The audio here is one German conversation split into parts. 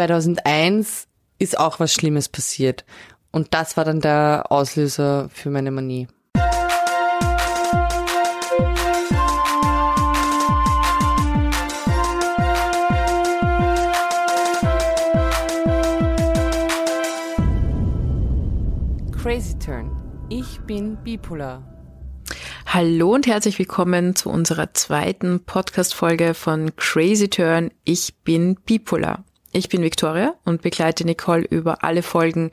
2001 ist auch was Schlimmes passiert. Und das war dann der Auslöser für meine Manie. Crazy Turn. Ich bin bipolar. Hallo und herzlich willkommen zu unserer zweiten Podcast-Folge von Crazy Turn. Ich bin bipolar. Ich bin Victoria und begleite Nicole über alle Folgen,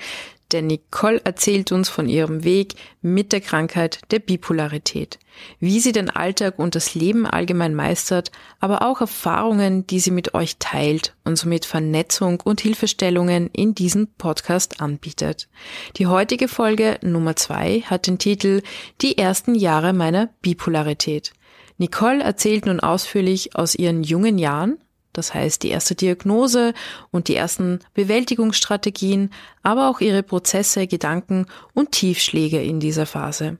denn Nicole erzählt uns von ihrem Weg mit der Krankheit der Bipolarität, wie sie den Alltag und das Leben allgemein meistert, aber auch Erfahrungen, die sie mit euch teilt und somit Vernetzung und Hilfestellungen in diesem Podcast anbietet. Die heutige Folge Nummer zwei hat den Titel Die ersten Jahre meiner Bipolarität. Nicole erzählt nun ausführlich aus ihren jungen Jahren, das heißt die erste Diagnose und die ersten Bewältigungsstrategien, aber auch ihre Prozesse, Gedanken und Tiefschläge in dieser Phase.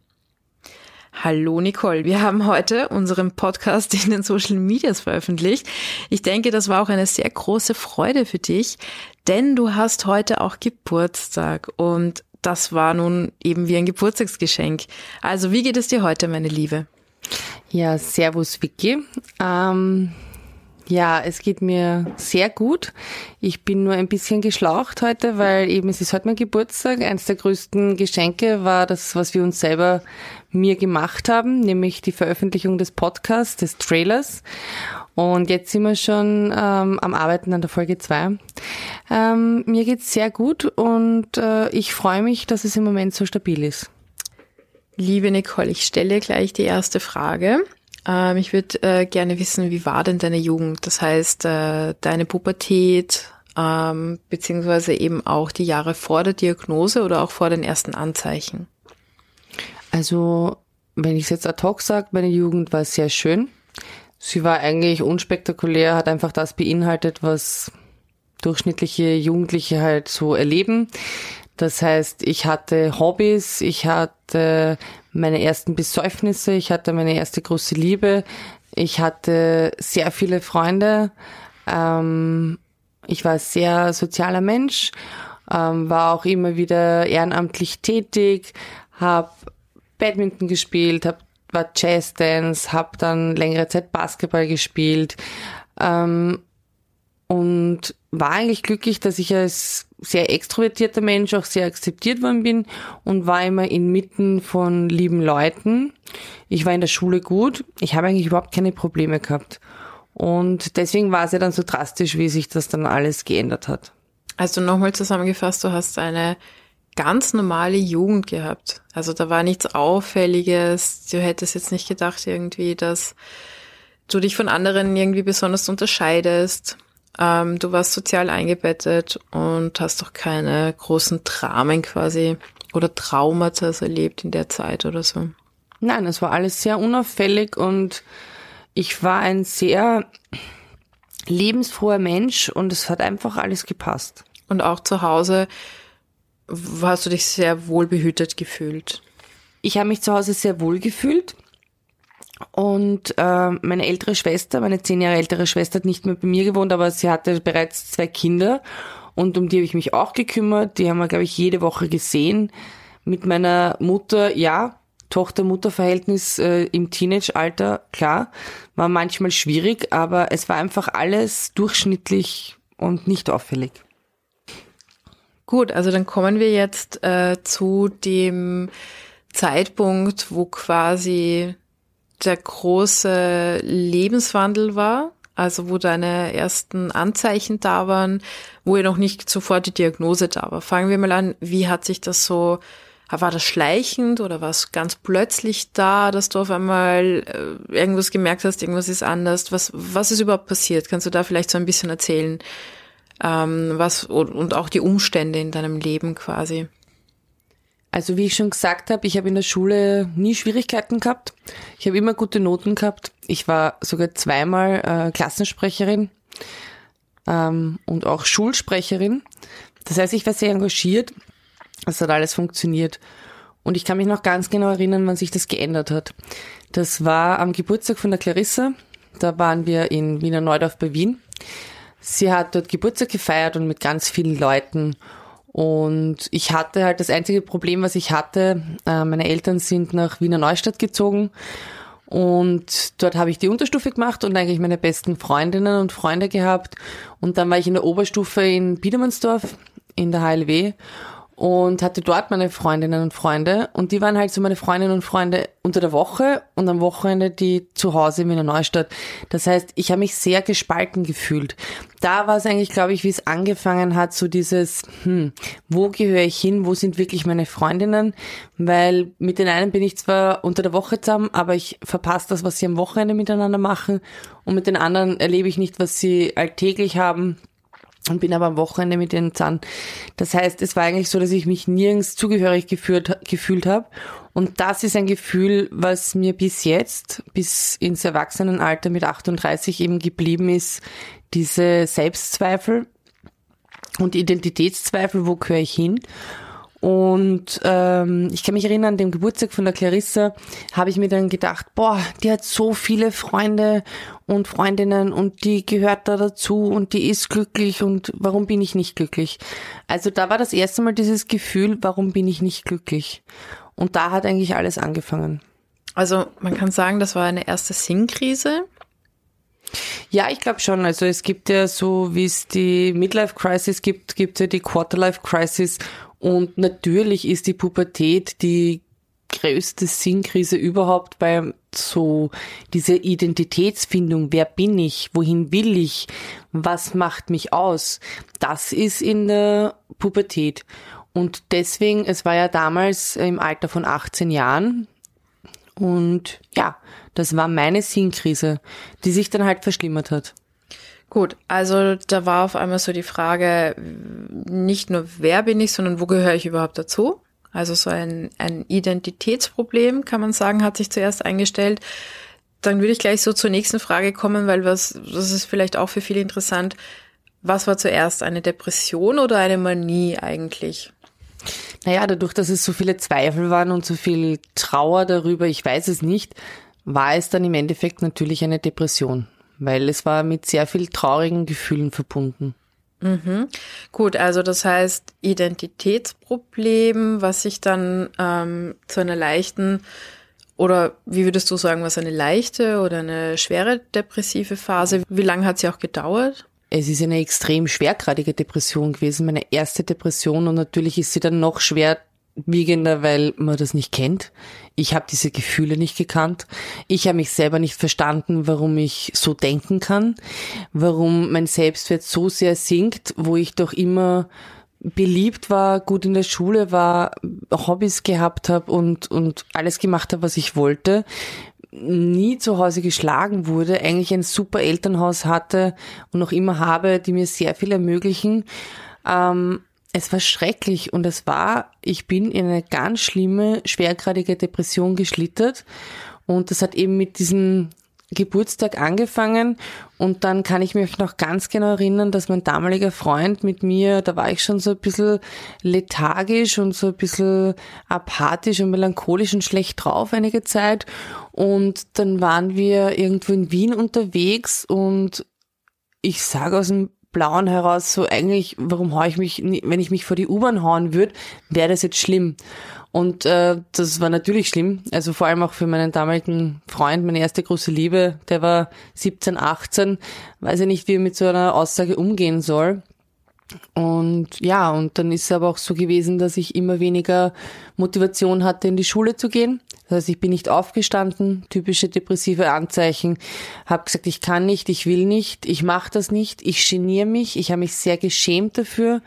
Hallo Nicole, wir haben heute unseren Podcast in den Social Medias veröffentlicht. Ich denke, das war auch eine sehr große Freude für dich, denn du hast heute auch Geburtstag und das war nun eben wie ein Geburtstagsgeschenk. Also wie geht es dir heute, meine Liebe? Ja, servus Vicky. Ähm ja, es geht mir sehr gut. Ich bin nur ein bisschen geschlaucht heute, weil eben es ist heute mein Geburtstag. Eines der größten Geschenke war das, was wir uns selber mir gemacht haben, nämlich die Veröffentlichung des Podcasts, des Trailers. Und jetzt sind wir schon ähm, am Arbeiten an der Folge 2. Ähm, mir geht's sehr gut und äh, ich freue mich, dass es im Moment so stabil ist. Liebe Nicole, ich stelle gleich die erste Frage. Ähm, ich würde äh, gerne wissen, wie war denn deine Jugend? Das heißt, äh, deine Pubertät, ähm, beziehungsweise eben auch die Jahre vor der Diagnose oder auch vor den ersten Anzeichen? Also, wenn ich es jetzt ad hoc sage, meine Jugend war sehr schön. Sie war eigentlich unspektakulär, hat einfach das beinhaltet, was durchschnittliche Jugendliche halt so erleben. Das heißt, ich hatte Hobbys, ich hatte meine ersten Besäufnisse, ich hatte meine erste große Liebe, ich hatte sehr viele Freunde, ähm, ich war sehr sozialer Mensch, ähm, war auch immer wieder ehrenamtlich tätig, habe Badminton gespielt, hab, war Jazzdance, habe dann längere Zeit Basketball gespielt ähm, und war eigentlich glücklich, dass ich als sehr extrovertierter Mensch auch sehr akzeptiert worden bin und war immer inmitten von lieben Leuten. Ich war in der Schule gut. Ich habe eigentlich überhaupt keine Probleme gehabt. Und deswegen war es ja dann so drastisch, wie sich das dann alles geändert hat. Also nochmal zusammengefasst, du hast eine ganz normale Jugend gehabt. Also da war nichts Auffälliges. Du hättest jetzt nicht gedacht irgendwie, dass du dich von anderen irgendwie besonders unterscheidest. Ähm, du warst sozial eingebettet und hast doch keine großen Dramen quasi oder Traumata erlebt in der Zeit oder so. Nein, es war alles sehr unauffällig und ich war ein sehr lebensfroher Mensch und es hat einfach alles gepasst. Und auch zu Hause hast du dich sehr wohlbehütet gefühlt? Ich habe mich zu Hause sehr wohl gefühlt. Und äh, meine ältere Schwester, meine zehn Jahre ältere Schwester hat nicht mehr bei mir gewohnt, aber sie hatte bereits zwei Kinder und um die habe ich mich auch gekümmert. Die haben wir, glaube ich, jede Woche gesehen. Mit meiner Mutter, ja, Tochter-Mutter-Verhältnis äh, im Teenage-Alter, klar, war manchmal schwierig, aber es war einfach alles durchschnittlich und nicht auffällig. Gut, also dann kommen wir jetzt äh, zu dem Zeitpunkt, wo quasi der große Lebenswandel war, also wo deine ersten Anzeichen da waren, wo ja noch nicht sofort die Diagnose da war. Fangen wir mal an, wie hat sich das so, war das schleichend oder war es ganz plötzlich da, dass du auf einmal äh, irgendwas gemerkt hast, irgendwas ist anders? Was, was ist überhaupt passiert? Kannst du da vielleicht so ein bisschen erzählen? Ähm, was und auch die Umstände in deinem Leben quasi? Also wie ich schon gesagt habe, ich habe in der Schule nie Schwierigkeiten gehabt. Ich habe immer gute Noten gehabt. Ich war sogar zweimal äh, Klassensprecherin ähm, und auch Schulsprecherin. Das heißt, ich war sehr engagiert. Es hat alles funktioniert. Und ich kann mich noch ganz genau erinnern, wann sich das geändert hat. Das war am Geburtstag von der Clarissa. Da waren wir in Wiener Neudorf bei Wien. Sie hat dort Geburtstag gefeiert und mit ganz vielen Leuten. Und ich hatte halt das einzige Problem, was ich hatte, äh, meine Eltern sind nach Wiener Neustadt gezogen und dort habe ich die Unterstufe gemacht und eigentlich meine besten Freundinnen und Freunde gehabt. Und dann war ich in der Oberstufe in Biedermannsdorf in der HLW und hatte dort meine Freundinnen und Freunde. Und die waren halt so meine Freundinnen und Freunde unter der Woche und am Wochenende die zu Hause in Wiener Neustadt. Das heißt, ich habe mich sehr gespalten gefühlt. Da war es eigentlich, glaube ich, wie es angefangen hat, so dieses, hm, wo gehöre ich hin, wo sind wirklich meine Freundinnen, weil mit den einen bin ich zwar unter der Woche zusammen, aber ich verpasse das, was sie am Wochenende miteinander machen. Und mit den anderen erlebe ich nicht, was sie alltäglich haben und bin aber am Wochenende mit den Zahn. Das heißt, es war eigentlich so, dass ich mich nirgends zugehörig geführt, gefühlt habe. Und das ist ein Gefühl, was mir bis jetzt, bis ins Erwachsenenalter mit 38 eben geblieben ist, diese Selbstzweifel und Identitätszweifel, wo gehöre ich hin? Und ähm, ich kann mich erinnern, an dem Geburtstag von der Clarissa habe ich mir dann gedacht, boah, die hat so viele Freunde und Freundinnen und die gehört da dazu und die ist glücklich und warum bin ich nicht glücklich? Also da war das erste Mal dieses Gefühl, warum bin ich nicht glücklich? Und da hat eigentlich alles angefangen. Also man kann sagen, das war eine erste Sinnkrise. Ja, ich glaube schon. Also es gibt ja so, wie es die Midlife Crisis gibt, gibt es ja die Quarterlife Crisis und natürlich ist die Pubertät die größte Sinnkrise überhaupt bei so dieser Identitätsfindung. Wer bin ich? Wohin will ich? Was macht mich aus? Das ist in der Pubertät. Und deswegen, es war ja damals im Alter von 18 Jahren. Und ja, das war meine Sinnkrise, die sich dann halt verschlimmert hat. Gut, also da war auf einmal so die Frage, nicht nur wer bin ich, sondern wo gehöre ich überhaupt dazu? Also so ein, ein Identitätsproblem, kann man sagen, hat sich zuerst eingestellt. Dann würde ich gleich so zur nächsten Frage kommen, weil was, das ist vielleicht auch für viele interessant. Was war zuerst, eine Depression oder eine Manie eigentlich? Naja, dadurch, dass es so viele Zweifel waren und so viel Trauer darüber, ich weiß es nicht, war es dann im Endeffekt natürlich eine Depression weil es war mit sehr viel traurigen Gefühlen verbunden. Mhm. Gut, also das heißt Identitätsproblem, was sich dann ähm, zu einer leichten oder wie würdest du sagen, was eine leichte oder eine schwere depressive Phase? Wie lange hat sie auch gedauert? Es ist eine extrem schwergradige Depression gewesen, meine erste Depression und natürlich ist sie dann noch schwer wiegender, weil man das nicht kennt. Ich habe diese Gefühle nicht gekannt. Ich habe mich selber nicht verstanden, warum ich so denken kann, warum mein Selbstwert so sehr sinkt, wo ich doch immer beliebt war, gut in der Schule war, Hobbys gehabt habe und, und alles gemacht habe, was ich wollte, nie zu Hause geschlagen wurde, eigentlich ein super Elternhaus hatte und noch immer habe, die mir sehr viel ermöglichen. Ähm, es war schrecklich und es war, ich bin in eine ganz schlimme, schwergradige Depression geschlittert. Und das hat eben mit diesem Geburtstag angefangen. Und dann kann ich mich noch ganz genau erinnern, dass mein damaliger Freund mit mir, da war ich schon so ein bisschen lethargisch und so ein bisschen apathisch und melancholisch und schlecht drauf einige Zeit. Und dann waren wir irgendwo in Wien unterwegs und ich sage aus dem Blauen heraus so eigentlich, warum haue ich mich, wenn ich mich vor die U-Bahn hauen würde, wäre das jetzt schlimm. Und äh, das war natürlich schlimm. Also vor allem auch für meinen damaligen Freund, meine erste große Liebe, der war 17, 18, weiß ich nicht, wie er mit so einer Aussage umgehen soll. Und ja, und dann ist es aber auch so gewesen, dass ich immer weniger Motivation hatte, in die Schule zu gehen. Das heißt, ich bin nicht aufgestanden, typische depressive Anzeichen, habe gesagt, ich kann nicht, ich will nicht, ich mache das nicht, ich geniere mich, ich habe mich sehr geschämt dafür,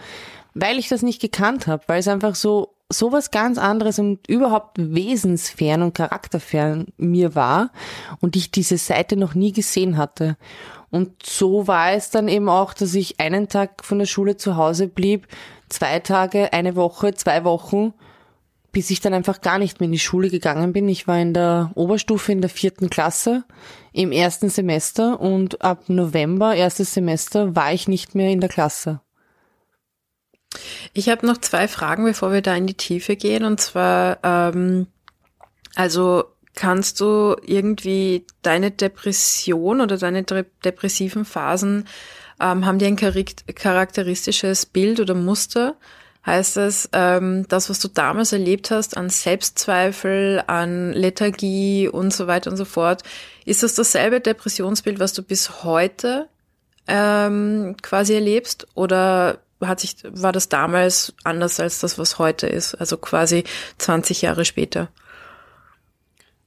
weil ich das nicht gekannt habe, weil es einfach so sowas ganz anderes und überhaupt wesensfern und charakterfern mir war und ich diese Seite noch nie gesehen hatte. Und so war es dann eben auch, dass ich einen Tag von der Schule zu Hause blieb, zwei Tage, eine Woche, zwei Wochen, bis ich dann einfach gar nicht mehr in die Schule gegangen bin. Ich war in der Oberstufe in der vierten Klasse im ersten Semester und ab November, erstes Semester, war ich nicht mehr in der Klasse. Ich habe noch zwei Fragen, bevor wir da in die Tiefe gehen. Und zwar, ähm, also kannst du irgendwie deine Depression oder deine depressiven Phasen ähm, haben die ein charakteristisches Bild oder Muster? Heißt das, ähm, das, was du damals erlebt hast an Selbstzweifel, an Lethargie und so weiter und so fort, ist das dasselbe Depressionsbild, was du bis heute ähm, quasi erlebst? Oder hat sich, war das damals anders als das, was heute ist? Also quasi 20 Jahre später?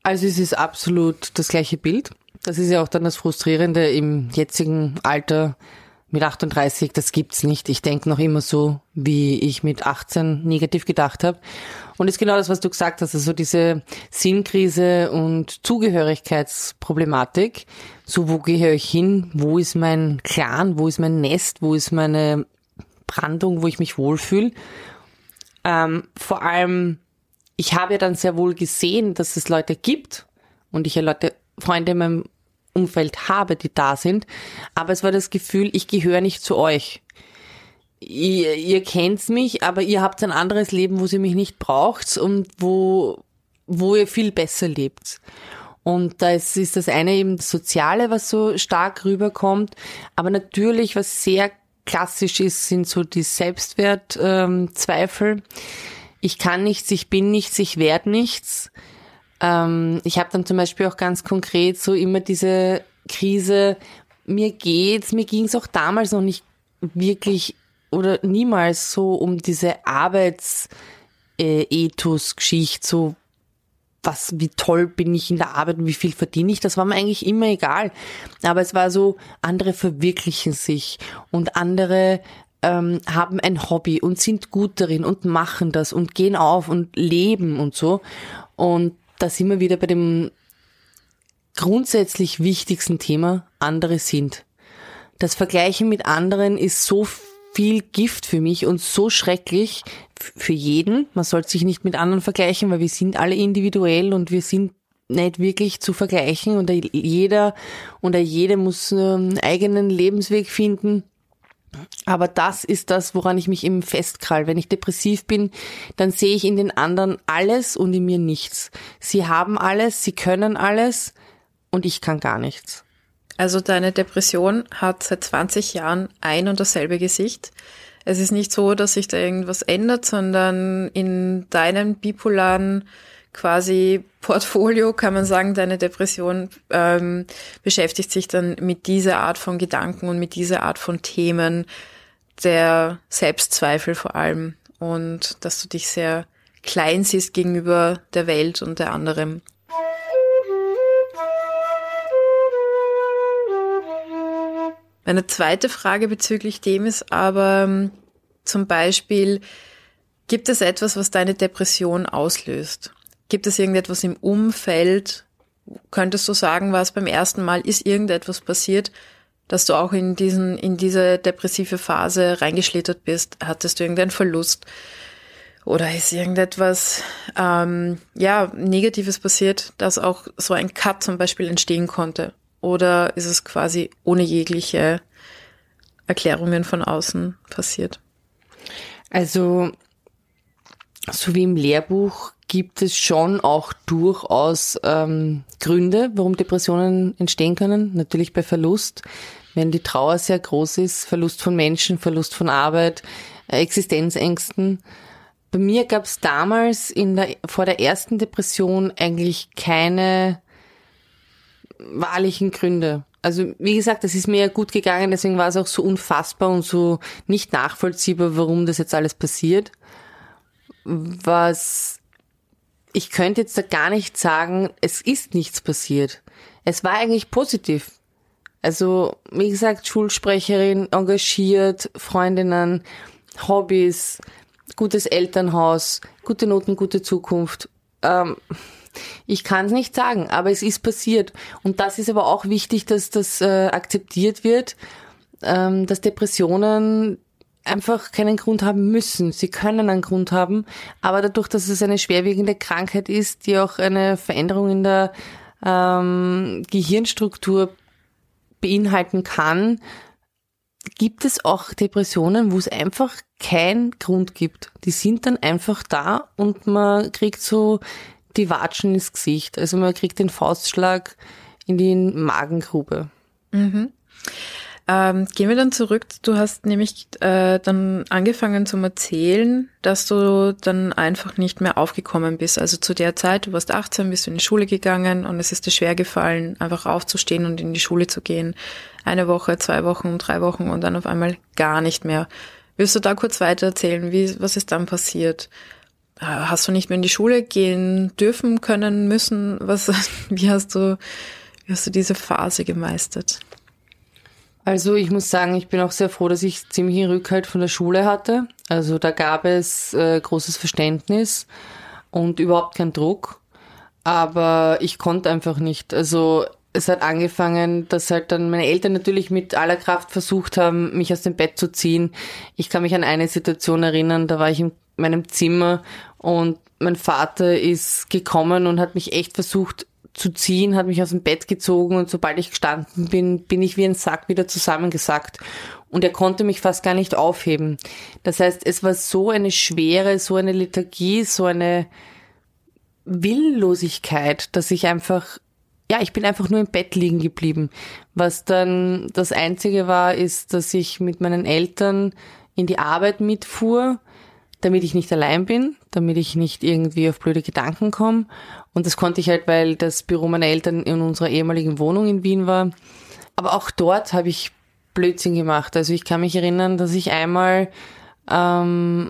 Also es ist absolut das gleiche Bild. Das ist ja auch dann das Frustrierende im jetzigen Alter mit 38, das gibt's nicht. Ich denke noch immer so, wie ich mit 18 negativ gedacht habe. Und ist genau das, was du gesagt hast, also diese Sinnkrise und Zugehörigkeitsproblematik. So, wo gehöre ich hin? Wo ist mein Clan? Wo ist mein Nest? Wo ist meine Brandung, wo ich mich wohlfühle? Ähm, vor allem, ich habe ja dann sehr wohl gesehen, dass es Leute gibt und ich ja Leute, Freunde in meinem Umfeld habe, die da sind. Aber es war das Gefühl, ich gehöre nicht zu euch. Ihr, ihr kennt mich, aber ihr habt ein anderes Leben, wo ihr mich nicht braucht und wo, wo ihr viel besser lebt. Und da ist, ist das eine eben das Soziale, was so stark rüberkommt. Aber natürlich, was sehr klassisch ist, sind so die Selbstwertzweifel. Ähm, ich kann nichts, ich bin nichts, ich werde nichts. Ähm, ich habe dann zum Beispiel auch ganz konkret so immer diese Krise, mir geht's, mir ging's auch damals noch nicht wirklich oder niemals so um diese Arbeitsethos-Geschichte, so was, wie toll bin ich in der Arbeit und wie viel verdiene ich, das war mir eigentlich immer egal. Aber es war so, andere verwirklichen sich und andere ähm, haben ein Hobby und sind gut darin und machen das und gehen auf und leben und so. Und da sind wir wieder bei dem grundsätzlich wichtigsten Thema, andere sind. Das Vergleichen mit anderen ist so viel Gift für mich und so schrecklich für jeden. Man sollte sich nicht mit anderen vergleichen, weil wir sind alle individuell und wir sind nicht wirklich zu vergleichen und jeder oder jede muss einen eigenen Lebensweg finden. Aber das ist das, woran ich mich eben festkrall. Wenn ich depressiv bin, dann sehe ich in den anderen alles und in mir nichts. Sie haben alles, sie können alles und ich kann gar nichts. Also deine Depression hat seit 20 Jahren ein und dasselbe Gesicht. Es ist nicht so, dass sich da irgendwas ändert, sondern in deinem bipolaren quasi Portfolio, kann man sagen, deine Depression ähm, beschäftigt sich dann mit dieser Art von Gedanken und mit dieser Art von Themen, der Selbstzweifel vor allem und dass du dich sehr klein siehst gegenüber der Welt und der anderen. Meine zweite Frage bezüglich dem ist aber ähm, zum Beispiel, gibt es etwas, was deine Depression auslöst? Gibt es irgendetwas im Umfeld? Könntest du sagen, was beim ersten Mal ist irgendetwas passiert, dass du auch in diesen, in diese depressive Phase reingeschlittert bist? Hattest du irgendeinen Verlust? Oder ist irgendetwas, ähm, ja, Negatives passiert, dass auch so ein Cut zum Beispiel entstehen konnte? Oder ist es quasi ohne jegliche Erklärungen von außen passiert? Also, so wie im Lehrbuch gibt es schon auch durchaus ähm, Gründe, warum Depressionen entstehen können. Natürlich bei Verlust, wenn die Trauer sehr groß ist, Verlust von Menschen, Verlust von Arbeit, äh, Existenzängsten. Bei mir gab es damals in der, vor der ersten Depression eigentlich keine wahrlichen Gründe. Also wie gesagt, es ist mir ja gut gegangen, deswegen war es auch so unfassbar und so nicht nachvollziehbar, warum das jetzt alles passiert. Was ich könnte jetzt da gar nicht sagen, es ist nichts passiert. Es war eigentlich positiv. Also, wie gesagt, Schulsprecherin, engagiert, Freundinnen, Hobbys, gutes Elternhaus, gute Noten, gute Zukunft. Ähm, ich kann es nicht sagen, aber es ist passiert. Und das ist aber auch wichtig, dass das äh, akzeptiert wird, ähm, dass Depressionen einfach keinen Grund haben müssen. Sie können einen Grund haben, aber dadurch, dass es eine schwerwiegende Krankheit ist, die auch eine Veränderung in der ähm, Gehirnstruktur beinhalten kann, gibt es auch Depressionen, wo es einfach keinen Grund gibt. Die sind dann einfach da und man kriegt so die Watschen ins Gesicht. Also man kriegt den Faustschlag in die Magengrube. Mhm. Ähm, gehen wir dann zurück. Du hast nämlich äh, dann angefangen zu erzählen, dass du dann einfach nicht mehr aufgekommen bist. Also zu der Zeit, du warst 18, bist du in die Schule gegangen und es ist dir schwer gefallen, einfach aufzustehen und in die Schule zu gehen. Eine Woche, zwei Wochen, drei Wochen und dann auf einmal gar nicht mehr. Willst du da kurz weiter erzählen? Wie, was ist dann passiert? Äh, hast du nicht mehr in die Schule gehen dürfen, können, müssen? Was, wie hast du, wie hast du diese Phase gemeistert? Also ich muss sagen, ich bin auch sehr froh, dass ich ziemlich Rückhalt von der Schule hatte. Also da gab es äh, großes Verständnis und überhaupt keinen Druck. Aber ich konnte einfach nicht. Also es hat angefangen, dass halt dann meine Eltern natürlich mit aller Kraft versucht haben, mich aus dem Bett zu ziehen. Ich kann mich an eine Situation erinnern, da war ich in meinem Zimmer und mein Vater ist gekommen und hat mich echt versucht zu ziehen, hat mich aus dem Bett gezogen und sobald ich gestanden bin, bin ich wie ein Sack wieder zusammengesackt. Und er konnte mich fast gar nicht aufheben. Das heißt, es war so eine Schwere, so eine Lethargie, so eine Willlosigkeit, dass ich einfach, ja, ich bin einfach nur im Bett liegen geblieben. Was dann das Einzige war, ist, dass ich mit meinen Eltern in die Arbeit mitfuhr damit ich nicht allein bin, damit ich nicht irgendwie auf blöde Gedanken komme. Und das konnte ich halt, weil das Büro meiner Eltern in unserer ehemaligen Wohnung in Wien war. Aber auch dort habe ich Blödsinn gemacht. Also ich kann mich erinnern, dass ich einmal ähm,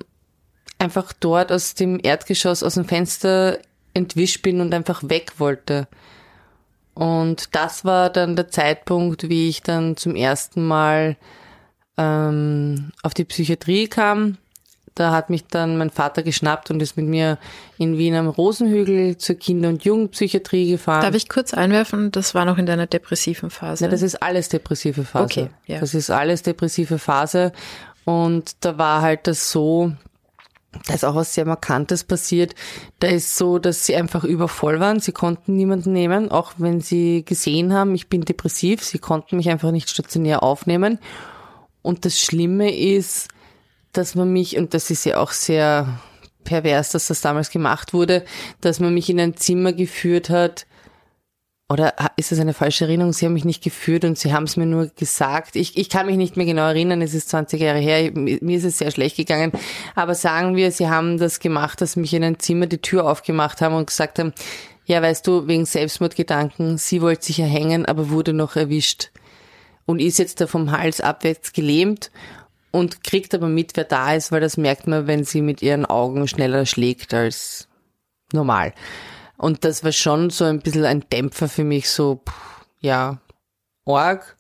einfach dort aus dem Erdgeschoss, aus dem Fenster entwischt bin und einfach weg wollte. Und das war dann der Zeitpunkt, wie ich dann zum ersten Mal ähm, auf die Psychiatrie kam da hat mich dann mein Vater geschnappt und ist mit mir in Wien am Rosenhügel zur Kinder- und Jugendpsychiatrie gefahren. Darf ich kurz einwerfen, das war noch in deiner depressiven Phase? Ja, das ist alles depressive Phase. Okay, ja. Das ist alles depressive Phase. Und da war halt das so, da ist auch was sehr Markantes passiert. Da ist so, dass sie einfach übervoll waren. Sie konnten niemanden nehmen, auch wenn sie gesehen haben, ich bin depressiv. Sie konnten mich einfach nicht stationär aufnehmen. Und das Schlimme ist, dass man mich, und das ist ja auch sehr pervers, dass das damals gemacht wurde, dass man mich in ein Zimmer geführt hat, oder ist das eine falsche Erinnerung? Sie haben mich nicht geführt und Sie haben es mir nur gesagt. Ich, ich kann mich nicht mehr genau erinnern, es ist 20 Jahre her, mir ist es sehr schlecht gegangen. Aber sagen wir, Sie haben das gemacht, dass mich in ein Zimmer die Tür aufgemacht haben und gesagt haben, ja, weißt du, wegen Selbstmordgedanken, sie wollte sich erhängen, aber wurde noch erwischt und ist jetzt da vom Hals abwärts gelähmt und kriegt aber mit, wer da ist, weil das merkt man, wenn sie mit ihren Augen schneller schlägt als normal. Und das war schon so ein bisschen ein Dämpfer für mich, so, ja, org.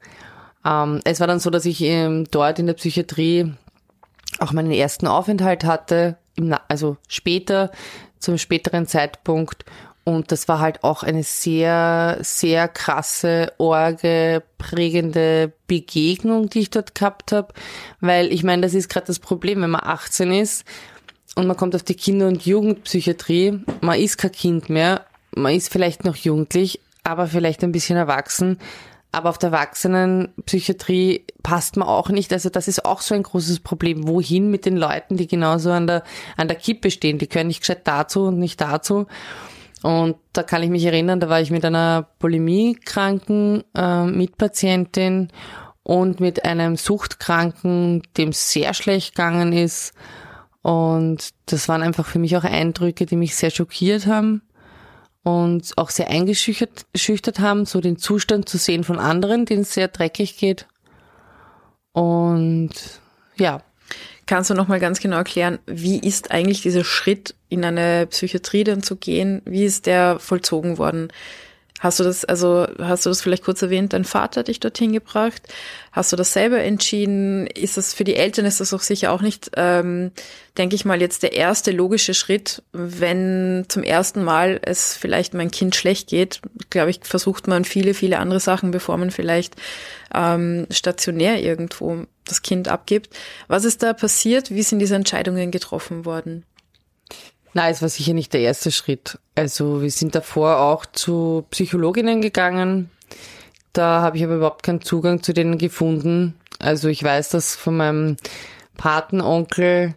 Ähm, es war dann so, dass ich ähm, dort in der Psychiatrie auch meinen ersten Aufenthalt hatte, also später, zum späteren Zeitpunkt und das war halt auch eine sehr, sehr krasse, orge, prägende Begegnung, die ich dort gehabt habe. Weil ich meine, das ist gerade das Problem, wenn man 18 ist und man kommt auf die Kinder- und Jugendpsychiatrie, man ist kein Kind mehr, man ist vielleicht noch jugendlich, aber vielleicht ein bisschen erwachsen. Aber auf der Erwachsenenpsychiatrie passt man auch nicht. Also das ist auch so ein großes Problem. Wohin mit den Leuten, die genauso an der, an der Kippe stehen? Die können nicht gescheit dazu und nicht dazu. Und da kann ich mich erinnern, da war ich mit einer Bulimiekranken äh, Mitpatientin und mit einem Suchtkranken, dem sehr schlecht gegangen ist. Und das waren einfach für mich auch Eindrücke, die mich sehr schockiert haben und auch sehr eingeschüchtert haben, so den Zustand zu sehen von anderen, denen es sehr dreckig geht. Und ja, Kannst du noch mal ganz genau erklären, wie ist eigentlich dieser Schritt in eine Psychiatrie dann zu gehen? Wie ist der vollzogen worden? Hast du das, also hast du das vielleicht kurz erwähnt, dein Vater hat dich dorthin gebracht? Hast du das selber entschieden? Ist das für die Eltern ist das auch sicher auch nicht, ähm, denke ich mal, jetzt der erste logische Schritt, wenn zum ersten Mal es vielleicht mein Kind schlecht geht, glaube ich, versucht man viele, viele andere Sachen, bevor man vielleicht ähm, stationär irgendwo das Kind abgibt. Was ist da passiert? Wie sind diese Entscheidungen getroffen worden? Nein, es war sicher nicht der erste Schritt. Also wir sind davor auch zu Psychologinnen gegangen. Da habe ich aber überhaupt keinen Zugang zu denen gefunden. Also ich weiß das von meinem Patenonkel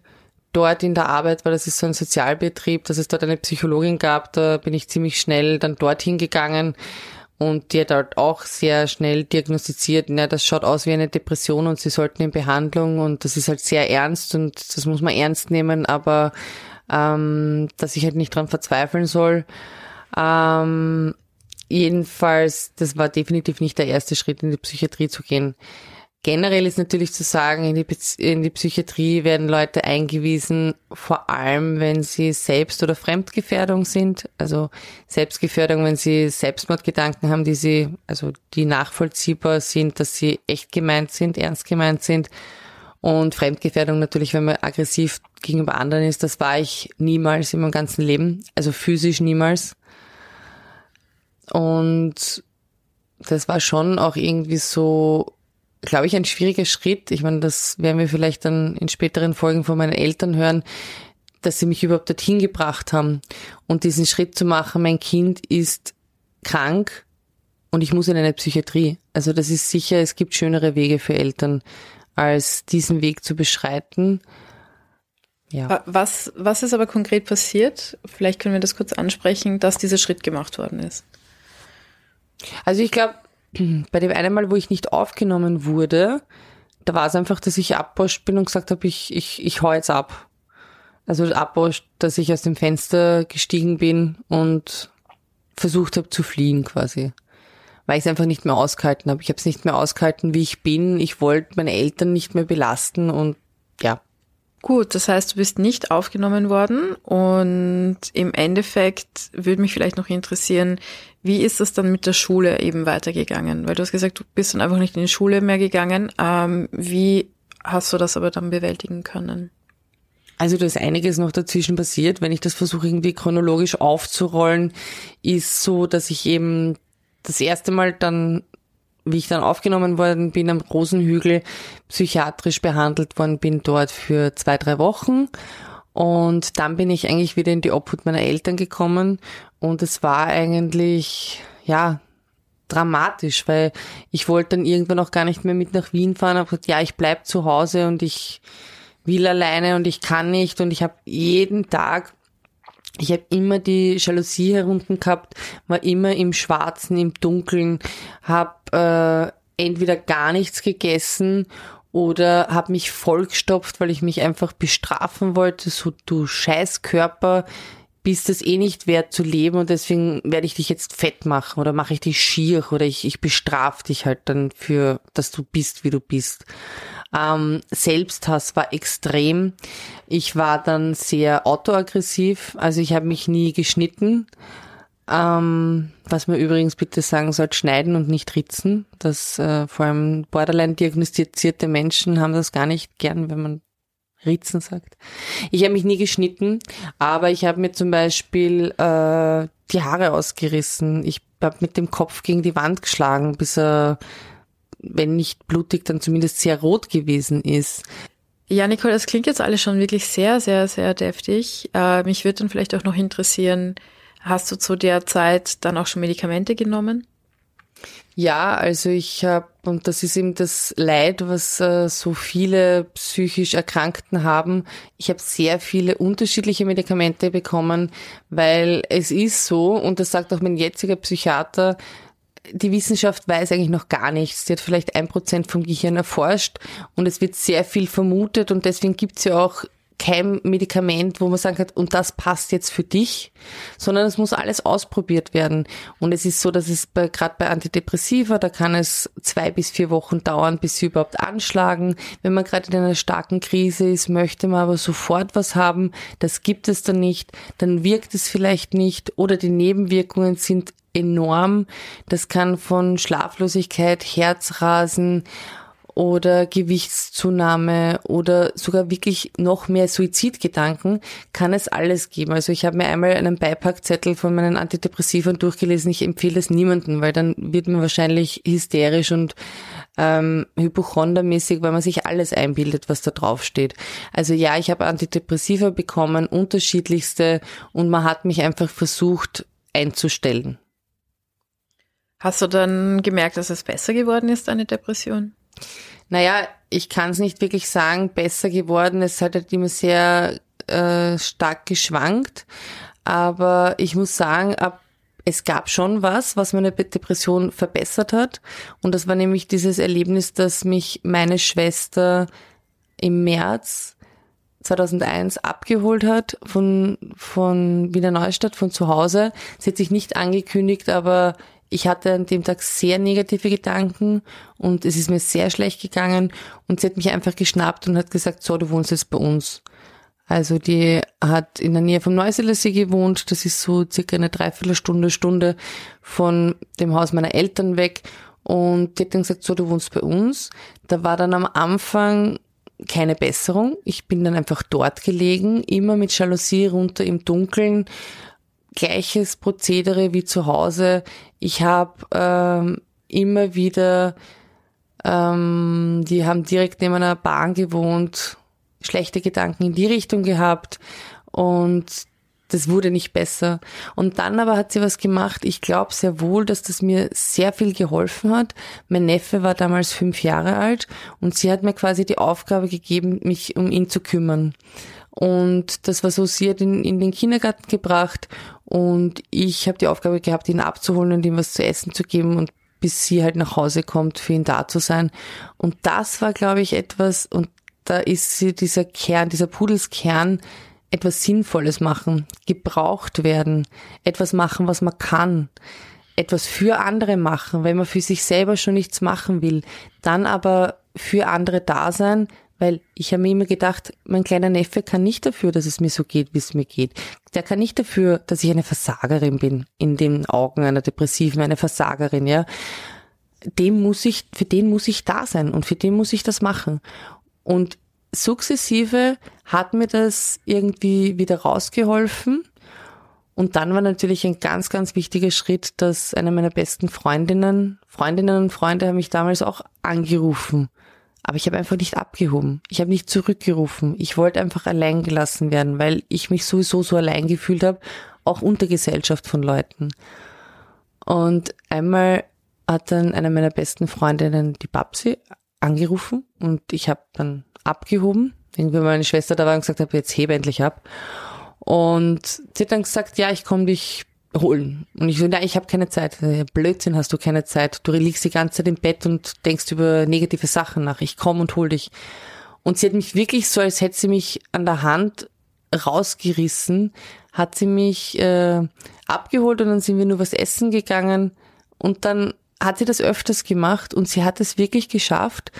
dort in der Arbeit, weil das ist so ein Sozialbetrieb, dass es dort eine Psychologin gab. Da bin ich ziemlich schnell dann dorthin gegangen Und die hat halt auch sehr schnell diagnostiziert, na, das schaut aus wie eine Depression und sie sollten in Behandlung und das ist halt sehr ernst und das muss man ernst nehmen, aber ähm, dass ich halt nicht dran verzweifeln soll. Ähm, jedenfalls, das war definitiv nicht der erste Schritt, in die Psychiatrie zu gehen. Generell ist natürlich zu sagen, in die, in die Psychiatrie werden Leute eingewiesen, vor allem wenn sie Selbst- oder Fremdgefährdung sind. Also Selbstgefährdung, wenn sie Selbstmordgedanken haben, die sie, also die nachvollziehbar sind, dass sie echt gemeint sind, ernst gemeint sind. Und Fremdgefährdung natürlich, wenn man aggressiv gegenüber anderen ist, das war ich niemals in meinem ganzen Leben. Also physisch niemals. Und das war schon auch irgendwie so glaube ich, ein schwieriger Schritt. Ich meine, das werden wir vielleicht dann in späteren Folgen von meinen Eltern hören, dass sie mich überhaupt dorthin gebracht haben. Und diesen Schritt zu machen, mein Kind ist krank und ich muss in eine Psychiatrie. Also das ist sicher, es gibt schönere Wege für Eltern, als diesen Weg zu beschreiten. Ja. Was, was ist aber konkret passiert? Vielleicht können wir das kurz ansprechen, dass dieser Schritt gemacht worden ist. Also ich glaube, bei dem einen Mal, wo ich nicht aufgenommen wurde, da war es einfach, dass ich abwascht bin und gesagt habe, ich, ich, ich hau jetzt ab. Also abwascht, dass ich aus dem Fenster gestiegen bin und versucht habe zu fliehen quasi. Weil ich es einfach nicht mehr ausgehalten habe. Ich habe es nicht mehr ausgehalten, wie ich bin. Ich wollte meine Eltern nicht mehr belasten und ja. Gut, das heißt, du bist nicht aufgenommen worden und im Endeffekt würde mich vielleicht noch interessieren, wie ist es dann mit der Schule eben weitergegangen? Weil du hast gesagt, du bist dann einfach nicht in die Schule mehr gegangen. Ähm, wie hast du das aber dann bewältigen können? Also da ist einiges noch dazwischen passiert. Wenn ich das versuche irgendwie chronologisch aufzurollen, ist so, dass ich eben das erste Mal dann, wie ich dann aufgenommen worden bin am Rosenhügel, psychiatrisch behandelt worden bin dort für zwei, drei Wochen. Und dann bin ich eigentlich wieder in die Obhut meiner Eltern gekommen. Und es war eigentlich, ja, dramatisch, weil ich wollte dann irgendwann auch gar nicht mehr mit nach Wien fahren, habe gesagt, ja, ich bleib zu Hause und ich will alleine und ich kann nicht. Und ich habe jeden Tag ich habe immer die Jalousie herunten gehabt, war immer im Schwarzen, im Dunkeln, habe äh, entweder gar nichts gegessen oder habe mich vollgestopft, weil ich mich einfach bestrafen wollte, so du Scheißkörper, bist es eh nicht wert zu leben und deswegen werde ich dich jetzt fett machen oder mache ich dich schier oder ich, ich bestrafe dich halt dann für, dass du bist, wie du bist. Ähm, Selbsthass war extrem. Ich war dann sehr autoaggressiv, also ich habe mich nie geschnitten. Ähm, was man übrigens bitte sagen soll, schneiden und nicht ritzen. Das äh, vor allem borderline diagnostizierte Menschen haben das gar nicht gern, wenn man Ritzen sagt. Ich habe mich nie geschnitten, aber ich habe mir zum Beispiel äh, die Haare ausgerissen. Ich habe mit dem Kopf gegen die Wand geschlagen, bis er, wenn nicht blutig, dann zumindest sehr rot gewesen ist. Ja, Nicole, das klingt jetzt alles schon wirklich sehr, sehr, sehr deftig. Äh, mich würde dann vielleicht auch noch interessieren, hast du zu der Zeit dann auch schon Medikamente genommen? Ja, also ich habe, und das ist eben das Leid, was äh, so viele psychisch Erkrankten haben, ich habe sehr viele unterschiedliche Medikamente bekommen, weil es ist so, und das sagt auch mein jetziger Psychiater, die Wissenschaft weiß eigentlich noch gar nichts. Sie hat vielleicht ein Prozent vom Gehirn erforscht und es wird sehr viel vermutet und deswegen gibt's ja auch kein Medikament, wo man sagen kann, und das passt jetzt für dich, sondern es muss alles ausprobiert werden. Und es ist so, dass es bei, gerade bei Antidepressiva, da kann es zwei bis vier Wochen dauern, bis sie überhaupt anschlagen. Wenn man gerade in einer starken Krise ist, möchte man aber sofort was haben, das gibt es dann nicht, dann wirkt es vielleicht nicht oder die Nebenwirkungen sind enorm. Das kann von Schlaflosigkeit, Herzrasen, oder Gewichtszunahme oder sogar wirklich noch mehr Suizidgedanken, kann es alles geben. Also ich habe mir einmal einen Beipackzettel von meinen Antidepressivern durchgelesen. Ich empfehle es niemandem, weil dann wird man wahrscheinlich hysterisch und ähm, hypochondermäßig, weil man sich alles einbildet, was da drauf steht. Also ja, ich habe Antidepressiva bekommen, unterschiedlichste, und man hat mich einfach versucht einzustellen. Hast du dann gemerkt, dass es besser geworden ist, eine Depression? Naja, ich kann es nicht wirklich sagen, besser geworden. Es hat halt immer sehr äh, stark geschwankt. Aber ich muss sagen, ab es gab schon was, was meine Depression verbessert hat. Und das war nämlich dieses Erlebnis, dass mich meine Schwester im März 2001 abgeholt hat von, von Wiener Neustadt, von zu Hause. Sie hat sich nicht angekündigt, aber ich hatte an dem Tag sehr negative Gedanken und es ist mir sehr schlecht gegangen und sie hat mich einfach geschnappt und hat gesagt, so, du wohnst jetzt bei uns. Also die hat in der Nähe vom Neusiedlersee gewohnt. Das ist so circa eine Dreiviertelstunde, Stunde von dem Haus meiner Eltern weg. Und die hat dann gesagt, so, du wohnst bei uns. Da war dann am Anfang keine Besserung. Ich bin dann einfach dort gelegen, immer mit Jalousie runter im Dunkeln. Gleiches Prozedere wie zu Hause. Ich habe ähm, immer wieder, ähm, die haben direkt neben einer Bahn gewohnt schlechte Gedanken in die Richtung gehabt und das wurde nicht besser. Und dann aber hat sie was gemacht. Ich glaube sehr wohl, dass das mir sehr viel geholfen hat. Mein Neffe war damals fünf Jahre alt und sie hat mir quasi die Aufgabe gegeben, mich um ihn zu kümmern. Und das war so, sie hat ihn in den Kindergarten gebracht und ich habe die Aufgabe gehabt, ihn abzuholen und ihm was zu essen zu geben und bis sie halt nach Hause kommt, für ihn da zu sein. Und das war, glaube ich, etwas, und da ist sie dieser Kern, dieser Pudelskern, etwas Sinnvolles machen, gebraucht werden, etwas machen, was man kann, etwas für andere machen, wenn man für sich selber schon nichts machen will, dann aber für andere da sein, weil ich habe mir immer gedacht, mein kleiner Neffe kann nicht dafür, dass es mir so geht, wie es mir geht. Der kann nicht dafür, dass ich eine Versagerin bin, in den Augen einer Depressiven, eine Versagerin, ja. Dem muss ich, für den muss ich da sein und für den muss ich das machen. Und sukzessive hat mir das irgendwie wieder rausgeholfen. Und dann war natürlich ein ganz, ganz wichtiger Schritt, dass eine meiner besten Freundinnen, Freundinnen und Freunde haben mich damals auch angerufen. Aber ich habe einfach nicht abgehoben. Ich habe nicht zurückgerufen. Ich wollte einfach allein gelassen werden, weil ich mich sowieso so allein gefühlt habe, auch unter Gesellschaft von Leuten. Und einmal hat dann eine meiner besten Freundinnen die Babsi angerufen und ich habe dann abgehoben. Irgendwie meine Schwester da war und gesagt habe, jetzt hebe endlich ab. Und sie hat dann gesagt, ja, ich komme dich holen. Und ich so, nein, ich habe keine Zeit. Blödsinn hast du keine Zeit. Du liegst die ganze Zeit im Bett und denkst über negative Sachen nach. Ich komme und hol dich. Und sie hat mich wirklich so, als hätte sie mich an der Hand rausgerissen, hat sie mich äh, abgeholt und dann sind wir nur was essen gegangen. Und dann hat sie das öfters gemacht und sie hat es wirklich geschafft,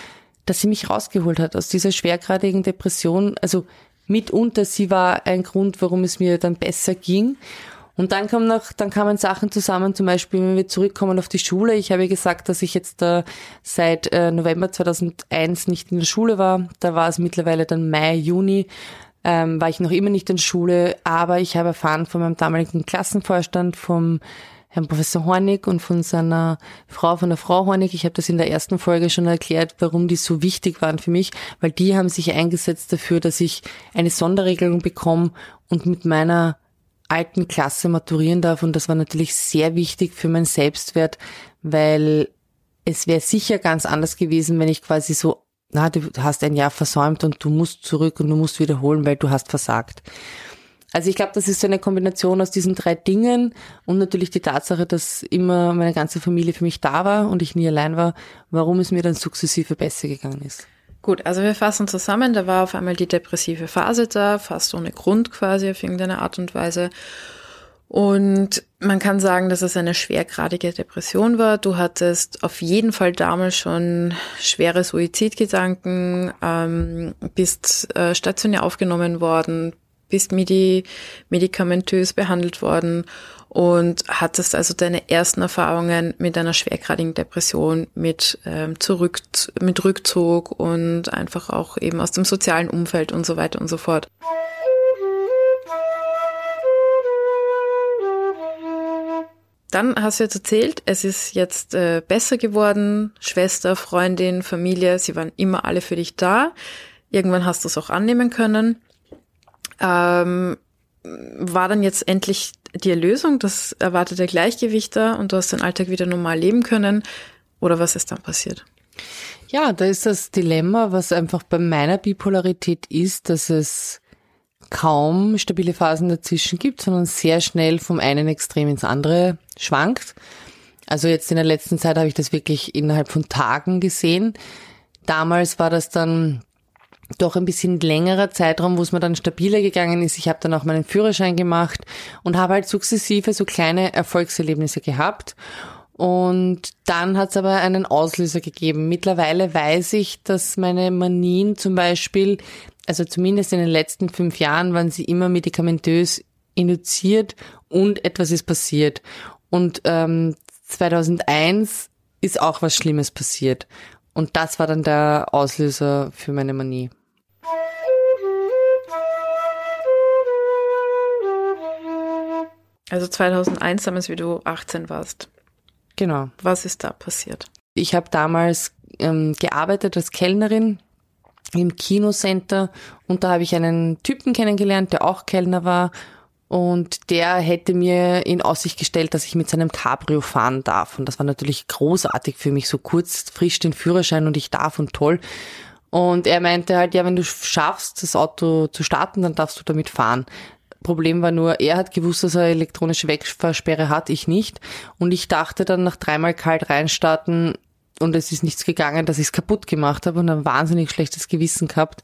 dass sie mich rausgeholt hat aus dieser schwergradigen Depression. Also mitunter sie war ein Grund, warum es mir dann besser ging. Und dann kam noch, dann kamen Sachen zusammen, zum Beispiel, wenn wir zurückkommen auf die Schule. Ich habe gesagt, dass ich jetzt äh, seit äh, November 2001 nicht in der Schule war. Da war es mittlerweile dann Mai, Juni, ähm, war ich noch immer nicht in der Schule. Aber ich habe erfahren von meinem damaligen Klassenvorstand, vom Herrn Professor Hornig und von seiner Frau, von der Frau Hornig. Ich habe das in der ersten Folge schon erklärt, warum die so wichtig waren für mich, weil die haben sich eingesetzt dafür, dass ich eine Sonderregelung bekomme und mit meiner alten Klasse maturieren darf. Und das war natürlich sehr wichtig für meinen Selbstwert, weil es wäre sicher ganz anders gewesen, wenn ich quasi so, na, du hast ein Jahr versäumt und du musst zurück und du musst wiederholen, weil du hast versagt. Also ich glaube, das ist so eine Kombination aus diesen drei Dingen und natürlich die Tatsache, dass immer meine ganze Familie für mich da war und ich nie allein war, warum es mir dann sukzessive besser gegangen ist. Gut, also wir fassen zusammen, da war auf einmal die depressive Phase da, fast ohne Grund quasi auf irgendeine Art und Weise. Und man kann sagen, dass es eine schwergradige Depression war. Du hattest auf jeden Fall damals schon schwere Suizidgedanken, ähm, bist äh, stationär aufgenommen worden, bist medi medikamentös behandelt worden und hattest also deine ersten Erfahrungen mit einer schwergradigen Depression, mit ähm, zurück, mit Rückzug und einfach auch eben aus dem sozialen Umfeld und so weiter und so fort. Dann hast du jetzt erzählt, es ist jetzt äh, besser geworden, Schwester, Freundin, Familie, sie waren immer alle für dich da. Irgendwann hast du es auch annehmen können ähm, war dann jetzt endlich die Erlösung, das erwartete Gleichgewicht da und du hast den Alltag wieder normal leben können? Oder was ist dann passiert? Ja, da ist das Dilemma, was einfach bei meiner Bipolarität ist, dass es kaum stabile Phasen dazwischen gibt, sondern sehr schnell vom einen Extrem ins andere schwankt. Also jetzt in der letzten Zeit habe ich das wirklich innerhalb von Tagen gesehen. Damals war das dann doch ein bisschen längerer Zeitraum, wo es mir dann stabiler gegangen ist. Ich habe dann auch meinen Führerschein gemacht und habe halt sukzessive so kleine Erfolgserlebnisse gehabt. Und dann hat es aber einen Auslöser gegeben. Mittlerweile weiß ich, dass meine Manien zum Beispiel, also zumindest in den letzten fünf Jahren, waren sie immer medikamentös induziert und etwas ist passiert. Und ähm, 2001 ist auch was Schlimmes passiert. Und das war dann der Auslöser für meine Manie. Also 2001, damals wie du 18 warst. Genau. Was ist da passiert? Ich habe damals ähm, gearbeitet als Kellnerin im Kinocenter und da habe ich einen Typen kennengelernt, der auch Kellner war und der hätte mir in Aussicht gestellt, dass ich mit seinem Cabrio fahren darf. Und das war natürlich großartig für mich, so kurz, frisch den Führerschein und ich darf und toll. Und er meinte halt, ja, wenn du schaffst, das Auto zu starten, dann darfst du damit fahren. Problem war nur, er hat gewusst, dass er elektronische Wegfahrsperre hat, ich nicht. Und ich dachte dann nach dreimal kalt reinstarten und es ist nichts gegangen, dass ich es kaputt gemacht habe und ein wahnsinnig schlechtes Gewissen gehabt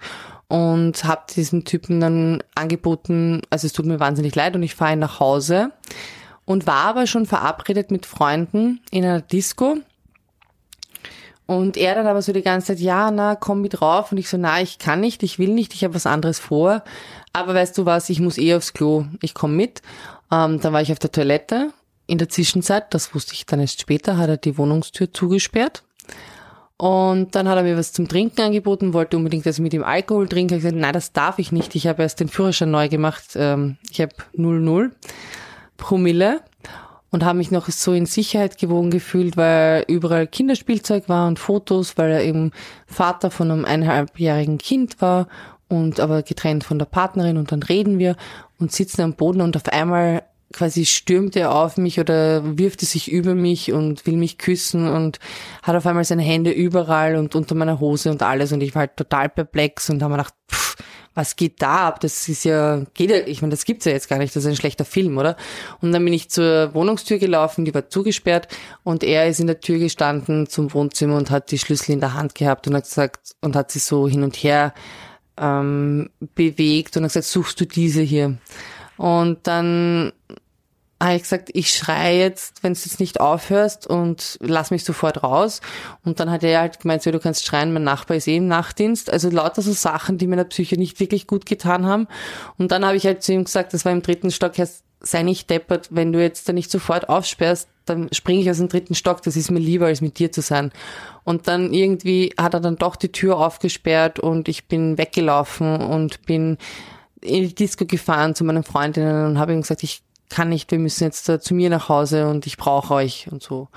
und habe diesem Typen dann angeboten, also es tut mir wahnsinnig leid und ich fahre nach Hause und war aber schon verabredet mit Freunden in einer Disco. Und er dann aber so die ganze Zeit, ja, na, komm mit drauf. Und ich so, na, ich kann nicht, ich will nicht, ich habe was anderes vor. Aber weißt du was, ich muss eh aufs Klo, ich komme mit. Ähm, dann war ich auf der Toilette. In der Zwischenzeit, das wusste ich dann erst später, hat er die Wohnungstür zugesperrt. Und dann hat er mir was zum Trinken angeboten, wollte unbedingt, dass ich mit ihm Alkohol trinke. Ich habe gesagt, nein, das darf ich nicht. Ich habe erst den Führerschein neu gemacht. Ähm, ich habe 0,0 Promille und habe mich noch so in Sicherheit gewogen gefühlt, weil überall Kinderspielzeug war und Fotos, weil er eben Vater von einem eineinhalbjährigen Kind war und aber getrennt von der Partnerin und dann reden wir und sitzen am Boden und auf einmal quasi stürmt er auf mich oder wirft er sich über mich und will mich küssen und hat auf einmal seine Hände überall und unter meiner Hose und alles und ich war halt total perplex und habe mir gedacht, pff, was geht da ab? Das ist ja, geht ja, ich meine, das gibt's ja jetzt gar nicht, das ist ein schlechter Film, oder? Und dann bin ich zur Wohnungstür gelaufen, die war zugesperrt und er ist in der Tür gestanden zum Wohnzimmer und hat die Schlüssel in der Hand gehabt und hat gesagt, und hat sie so hin und her ähm, bewegt und hat gesagt, suchst du diese hier? Und dann habe ich gesagt, ich schreie jetzt, wenn du jetzt nicht aufhörst und lass mich sofort raus. Und dann hat er halt gemeint, so, du kannst schreien, mein Nachbar ist eh im Nachtdienst. Also lauter so Sachen, die meiner Psyche nicht wirklich gut getan haben. Und dann habe ich halt zu ihm gesagt, das war im dritten Stock, sei nicht deppert, wenn du jetzt da nicht sofort aufsperrst, dann springe ich aus dem dritten Stock, das ist mir lieber, als mit dir zu sein. Und dann irgendwie hat er dann doch die Tür aufgesperrt und ich bin weggelaufen und bin in die Disco gefahren zu meinen Freundinnen und habe ihm gesagt, ich kann nicht, wir müssen jetzt zu mir nach Hause und ich brauche euch und so.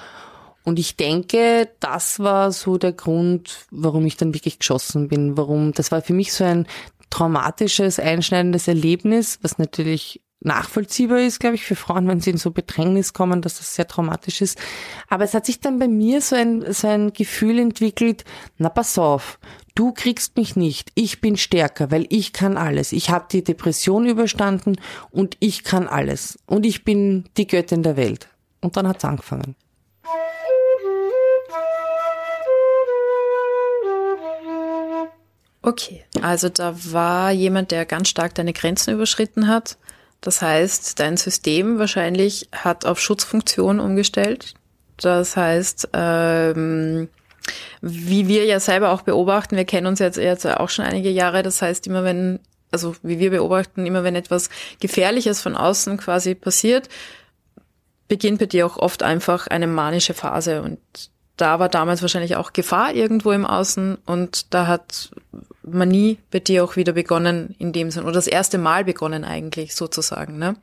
Und ich denke, das war so der Grund, warum ich dann wirklich geschossen bin, warum, das war für mich so ein traumatisches, einschneidendes Erlebnis, was natürlich nachvollziehbar ist, glaube ich, für Frauen, wenn sie in so Bedrängnis kommen, dass das sehr traumatisch ist. Aber es hat sich dann bei mir so ein, so ein Gefühl entwickelt, na pass auf, du kriegst mich nicht, ich bin stärker, weil ich kann alles. Ich habe die Depression überstanden und ich kann alles. Und ich bin die Göttin der Welt. Und dann hat's angefangen. Okay, also da war jemand, der ganz stark deine Grenzen überschritten hat das heißt, dein System wahrscheinlich hat auf Schutzfunktion umgestellt. Das heißt, ähm, wie wir ja selber auch beobachten, wir kennen uns jetzt, jetzt auch schon einige Jahre, das heißt, immer wenn, also wie wir beobachten, immer wenn etwas Gefährliches von außen quasi passiert, beginnt bei dir auch oft einfach eine manische Phase und da war damals wahrscheinlich auch Gefahr irgendwo im Außen und da hat Manie bei dir auch wieder begonnen in dem Sinn oder das erste Mal begonnen eigentlich sozusagen. Ne?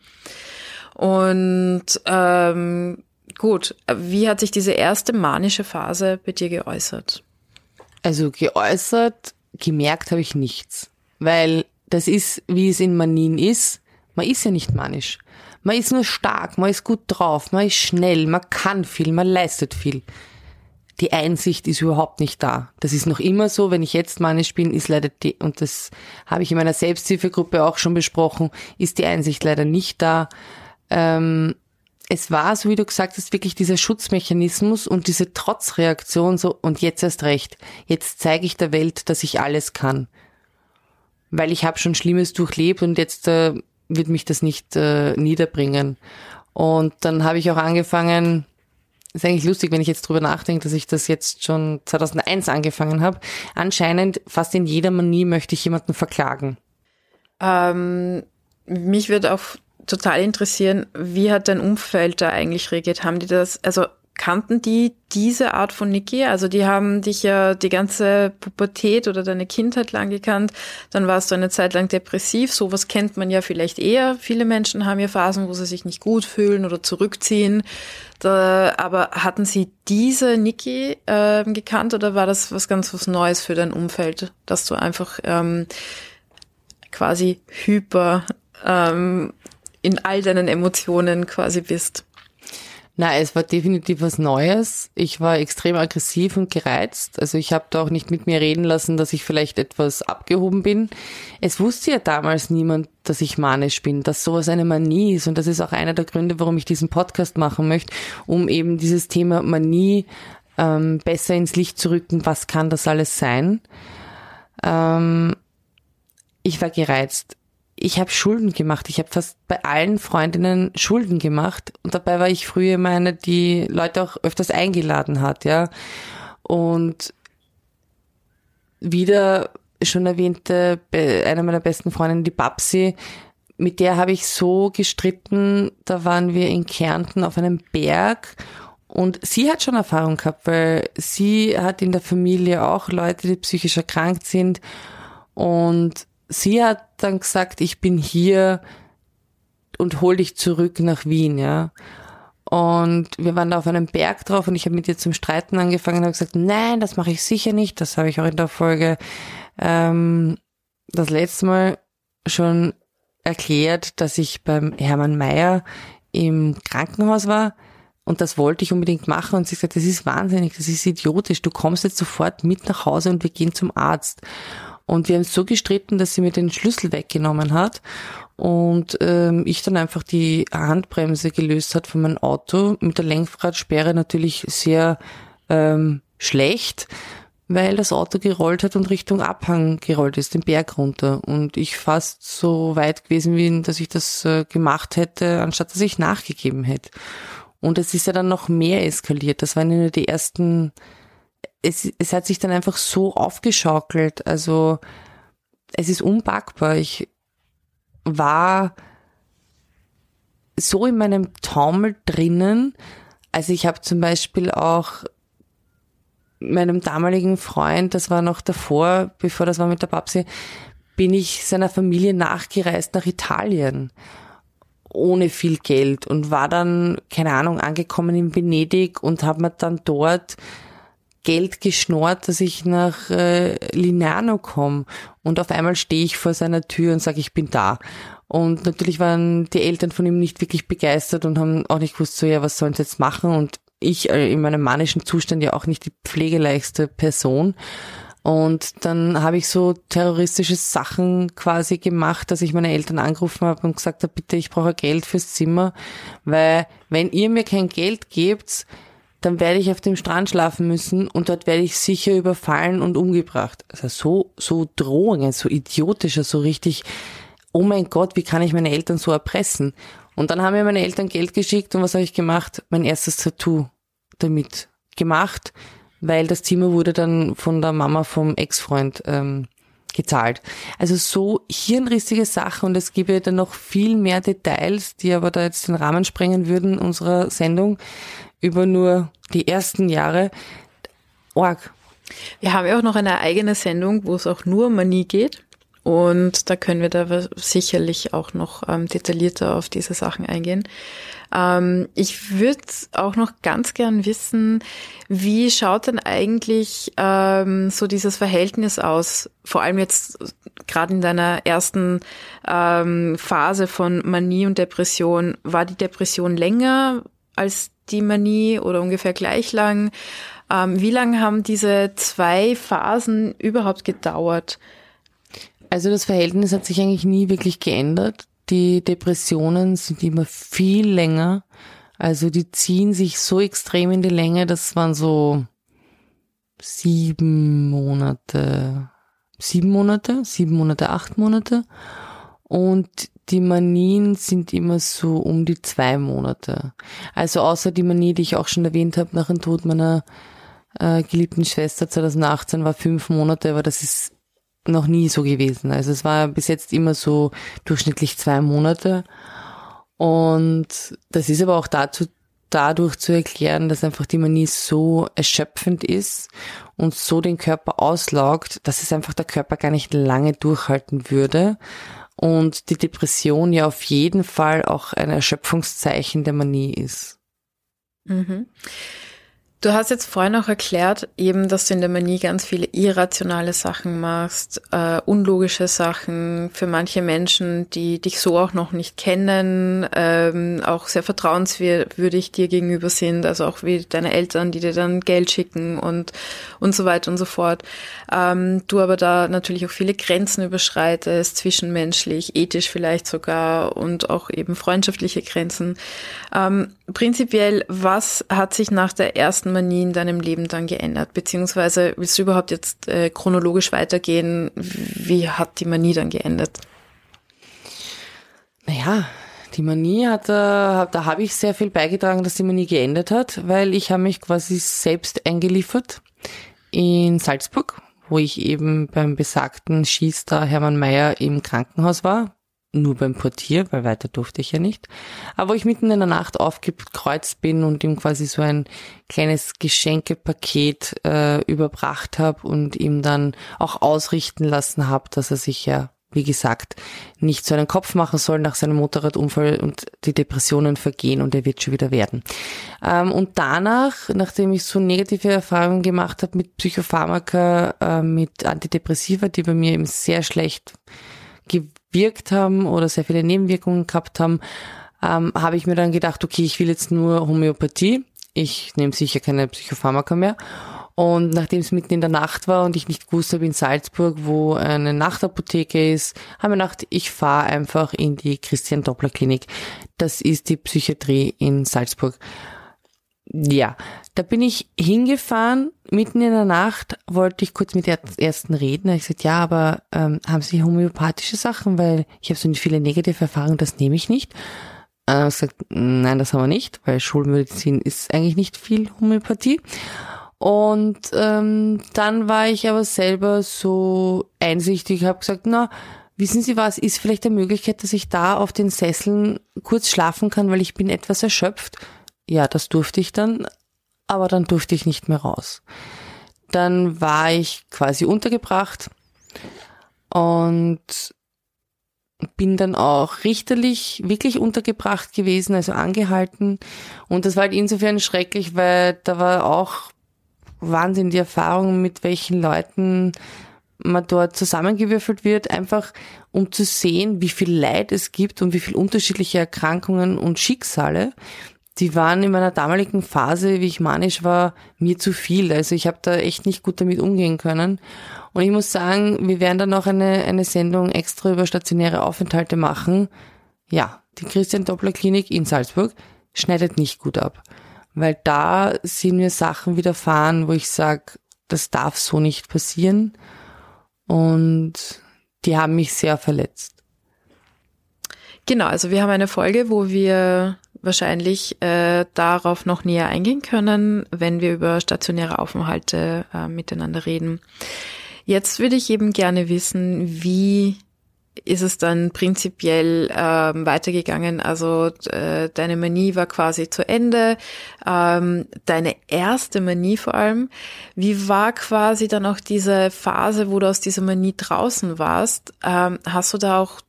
Und ähm, gut, wie hat sich diese erste manische Phase bei dir geäußert? Also geäußert, gemerkt habe ich nichts, weil das ist, wie es in Manien ist. Man ist ja nicht manisch. Man ist nur stark, man ist gut drauf, man ist schnell, man kann viel, man leistet viel. die Einsicht ist überhaupt nicht da. Das ist noch immer so, wenn ich jetzt manisch bin, ist leider die, und das habe ich in meiner Selbsthilfegruppe auch schon besprochen, ist die Einsicht leider nicht da. Ähm, es war, so wie du gesagt hast, wirklich dieser Schutzmechanismus und diese Trotzreaktion so, und jetzt erst recht. Jetzt zeige ich der Welt, dass ich alles kann. Weil ich habe schon Schlimmes durchlebt und jetzt äh, wird mich das nicht äh, niederbringen. Und dann habe ich auch angefangen, ist eigentlich lustig, wenn ich jetzt drüber nachdenke, dass ich das jetzt schon 2001 angefangen habe. Anscheinend fast in jeder Manie möchte ich jemanden verklagen. Ähm, mich würde auch total interessieren, wie hat dein Umfeld da eigentlich reagiert? Haben die das, also kannten die diese Art von Niki? Also die haben dich ja die ganze Pubertät oder deine Kindheit lang gekannt. Dann warst du eine Zeit lang depressiv. Sowas kennt man ja vielleicht eher. Viele Menschen haben ja Phasen, wo sie sich nicht gut fühlen oder zurückziehen. Da, aber hatten sie diese Niki äh, gekannt oder war das was ganz was Neues für dein Umfeld, dass du einfach ähm, quasi hyper ähm, in all deinen Emotionen quasi bist? Na, es war definitiv was Neues. Ich war extrem aggressiv und gereizt. Also ich habe da auch nicht mit mir reden lassen, dass ich vielleicht etwas abgehoben bin. Es wusste ja damals niemand, dass ich manisch bin, dass sowas eine Manie ist. Und das ist auch einer der Gründe, warum ich diesen Podcast machen möchte, um eben dieses Thema Manie ähm, besser ins Licht zu rücken. Was kann das alles sein? Ähm, ich war gereizt ich habe Schulden gemacht. Ich habe fast bei allen Freundinnen Schulden gemacht. Und dabei war ich früher immer eine, die Leute auch öfters eingeladen hat, ja. Und wieder schon erwähnte, eine meiner besten Freundinnen, die Babsi, mit der habe ich so gestritten. Da waren wir in Kärnten auf einem Berg und sie hat schon Erfahrung gehabt, weil sie hat in der Familie auch Leute, die psychisch erkrankt sind. Und sie hat dann gesagt, ich bin hier und hol dich zurück nach Wien, ja. Und wir waren da auf einem Berg drauf und ich habe mit ihr zum Streiten angefangen und habe gesagt, nein, das mache ich sicher nicht. Das habe ich auch in der Folge ähm, das letzte Mal schon erklärt, dass ich beim Hermann Mayer im Krankenhaus war und das wollte ich unbedingt machen und sie gesagt, das ist wahnsinnig, das ist idiotisch, du kommst jetzt sofort mit nach Hause und wir gehen zum Arzt. Und wir haben so gestritten, dass sie mir den Schlüssel weggenommen hat und ähm, ich dann einfach die Handbremse gelöst hat von meinem Auto mit der Lenkradsperre natürlich sehr ähm, schlecht, weil das Auto gerollt hat und Richtung Abhang gerollt ist, den Berg runter. Und ich fast so weit gewesen bin, dass ich das äh, gemacht hätte, anstatt dass ich nachgegeben hätte. Und es ist ja dann noch mehr eskaliert. Das waren ja nur die ersten es, es hat sich dann einfach so aufgeschaukelt. Also es ist unpackbar. Ich war so in meinem Taumel drinnen. Also ich habe zum Beispiel auch meinem damaligen Freund, das war noch davor, bevor das war mit der Babsi, bin ich seiner Familie nachgereist nach Italien ohne viel Geld und war dann, keine Ahnung, angekommen in Venedig und habe mir dann dort Geld geschnort, dass ich nach äh, Linerno komme. Und auf einmal stehe ich vor seiner Tür und sage, ich bin da. Und natürlich waren die Eltern von ihm nicht wirklich begeistert und haben auch nicht gewusst, so ja, was sollen sie jetzt machen? Und ich äh, in meinem manischen Zustand ja auch nicht die pflegeleichste Person. Und dann habe ich so terroristische Sachen quasi gemacht, dass ich meine Eltern angerufen habe und gesagt habe, bitte, ich brauche Geld fürs Zimmer, weil wenn ihr mir kein Geld gebt, dann werde ich auf dem Strand schlafen müssen und dort werde ich sicher überfallen und umgebracht. Also so, so Drohungen, so idiotischer, so richtig, oh mein Gott, wie kann ich meine Eltern so erpressen? Und dann haben mir meine Eltern Geld geschickt und was habe ich gemacht? Mein erstes Tattoo damit gemacht, weil das Zimmer wurde dann von der Mama vom Ex-Freund ähm, gezahlt. Also so hirnrissige Sachen und es gäbe dann noch viel mehr Details, die aber da jetzt den Rahmen sprengen würden unserer Sendung über nur die ersten Jahre. Org. Wir haben ja auch noch eine eigene Sendung, wo es auch nur um Manie geht. Und da können wir da sicherlich auch noch ähm, detaillierter auf diese Sachen eingehen. Ähm, ich würde auch noch ganz gern wissen, wie schaut denn eigentlich ähm, so dieses Verhältnis aus? Vor allem jetzt gerade in deiner ersten ähm, Phase von Manie und Depression. War die Depression länger als die Manie oder ungefähr gleich lang? Ähm, wie lange haben diese zwei Phasen überhaupt gedauert? Also das Verhältnis hat sich eigentlich nie wirklich geändert. Die Depressionen sind immer viel länger. Also die ziehen sich so extrem in die Länge, das waren so sieben Monate, sieben Monate, sieben Monate, acht Monate. Und die Manien sind immer so um die zwei Monate. Also außer die Manie, die ich auch schon erwähnt habe, nach dem Tod meiner äh, geliebten Schwester 2018 war fünf Monate, aber das ist noch nie so gewesen. Also es war bis jetzt immer so durchschnittlich zwei Monate. Und das ist aber auch dazu, dadurch zu erklären, dass einfach die Manie so erschöpfend ist und so den Körper auslaugt, dass es einfach der Körper gar nicht lange durchhalten würde. Und die Depression ja auf jeden Fall auch ein Erschöpfungszeichen der Manie ist. Mhm. Du hast jetzt vorhin auch erklärt, eben, dass du in der Manie ganz viele irrationale Sachen machst, äh, unlogische Sachen für manche Menschen, die dich so auch noch nicht kennen, ähm, auch sehr vertrauenswürdig dir gegenüber sind, also auch wie deine Eltern, die dir dann Geld schicken und und so weiter und so fort. Ähm, du aber da natürlich auch viele Grenzen überschreitest, zwischenmenschlich, ethisch vielleicht sogar und auch eben freundschaftliche Grenzen. Ähm, prinzipiell, was hat sich nach der ersten Manie in deinem Leben dann geändert? Beziehungsweise willst du überhaupt jetzt äh, chronologisch weitergehen? Wie hat die Manie dann geändert? Naja, die Manie hat, äh, da habe ich sehr viel beigetragen, dass die Manie geändert hat, weil ich habe mich quasi selbst eingeliefert in Salzburg, wo ich eben beim besagten Schießstar Hermann Mayer im Krankenhaus war, nur beim Portier, weil weiter durfte ich ja nicht. Aber wo ich mitten in der Nacht aufgekreuzt bin und ihm quasi so ein kleines Geschenkepaket äh, überbracht habe und ihm dann auch ausrichten lassen habe, dass er sich ja, wie gesagt, nicht so einen Kopf machen soll nach seinem Motorradunfall und die Depressionen vergehen und er wird schon wieder werden. Ähm, und danach, nachdem ich so negative Erfahrungen gemacht habe mit Psychopharmaka, äh, mit Antidepressiva, die bei mir eben sehr schlecht gewirkt haben oder sehr viele Nebenwirkungen gehabt haben, ähm, habe ich mir dann gedacht, okay, ich will jetzt nur Homöopathie. Ich nehme sicher keine Psychopharmaka mehr. Und nachdem es mitten in der Nacht war und ich nicht gewusst habe in Salzburg, wo eine Nachtapotheke ist, haben wir gedacht, ich fahre einfach in die Christian Doppler Klinik. Das ist die Psychiatrie in Salzburg. Ja, da bin ich hingefahren, mitten in der Nacht wollte ich kurz mit der ersten reden. Da ich gesagt, ja, aber ähm, haben Sie homöopathische Sachen, weil ich habe so viele negative Erfahrungen, das nehme ich nicht. Äh, ich gesagt, nein, das haben wir nicht, weil Schulmedizin ist eigentlich nicht viel Homöopathie. Und ähm, dann war ich aber selber so einsichtig, habe gesagt, na, wissen Sie was, ist vielleicht eine Möglichkeit, dass ich da auf den Sesseln kurz schlafen kann, weil ich bin etwas erschöpft ja, das durfte ich dann, aber dann durfte ich nicht mehr raus. Dann war ich quasi untergebracht und bin dann auch richterlich wirklich untergebracht gewesen, also angehalten. Und das war halt insofern schrecklich, weil da war auch Wahnsinn die Erfahrung, mit welchen Leuten man dort zusammengewürfelt wird, einfach um zu sehen, wie viel Leid es gibt und wie viel unterschiedliche Erkrankungen und Schicksale die waren in meiner damaligen Phase, wie ich manisch war, mir zu viel. Also ich habe da echt nicht gut damit umgehen können. Und ich muss sagen, wir werden dann noch eine, eine Sendung extra über stationäre Aufenthalte machen. Ja, die Christian Doppler Klinik in Salzburg schneidet nicht gut ab. Weil da sind mir Sachen widerfahren, wo ich sage, das darf so nicht passieren. Und die haben mich sehr verletzt. Genau, also wir haben eine Folge, wo wir wahrscheinlich äh, darauf noch näher eingehen können, wenn wir über stationäre Aufenthalte äh, miteinander reden. Jetzt würde ich eben gerne wissen, wie ist es dann prinzipiell ähm, weitergegangen? Also äh, deine Manie war quasi zu Ende, ähm, deine erste Manie vor allem. Wie war quasi dann auch diese Phase, wo du aus dieser Manie draußen warst? Ähm, hast du da auch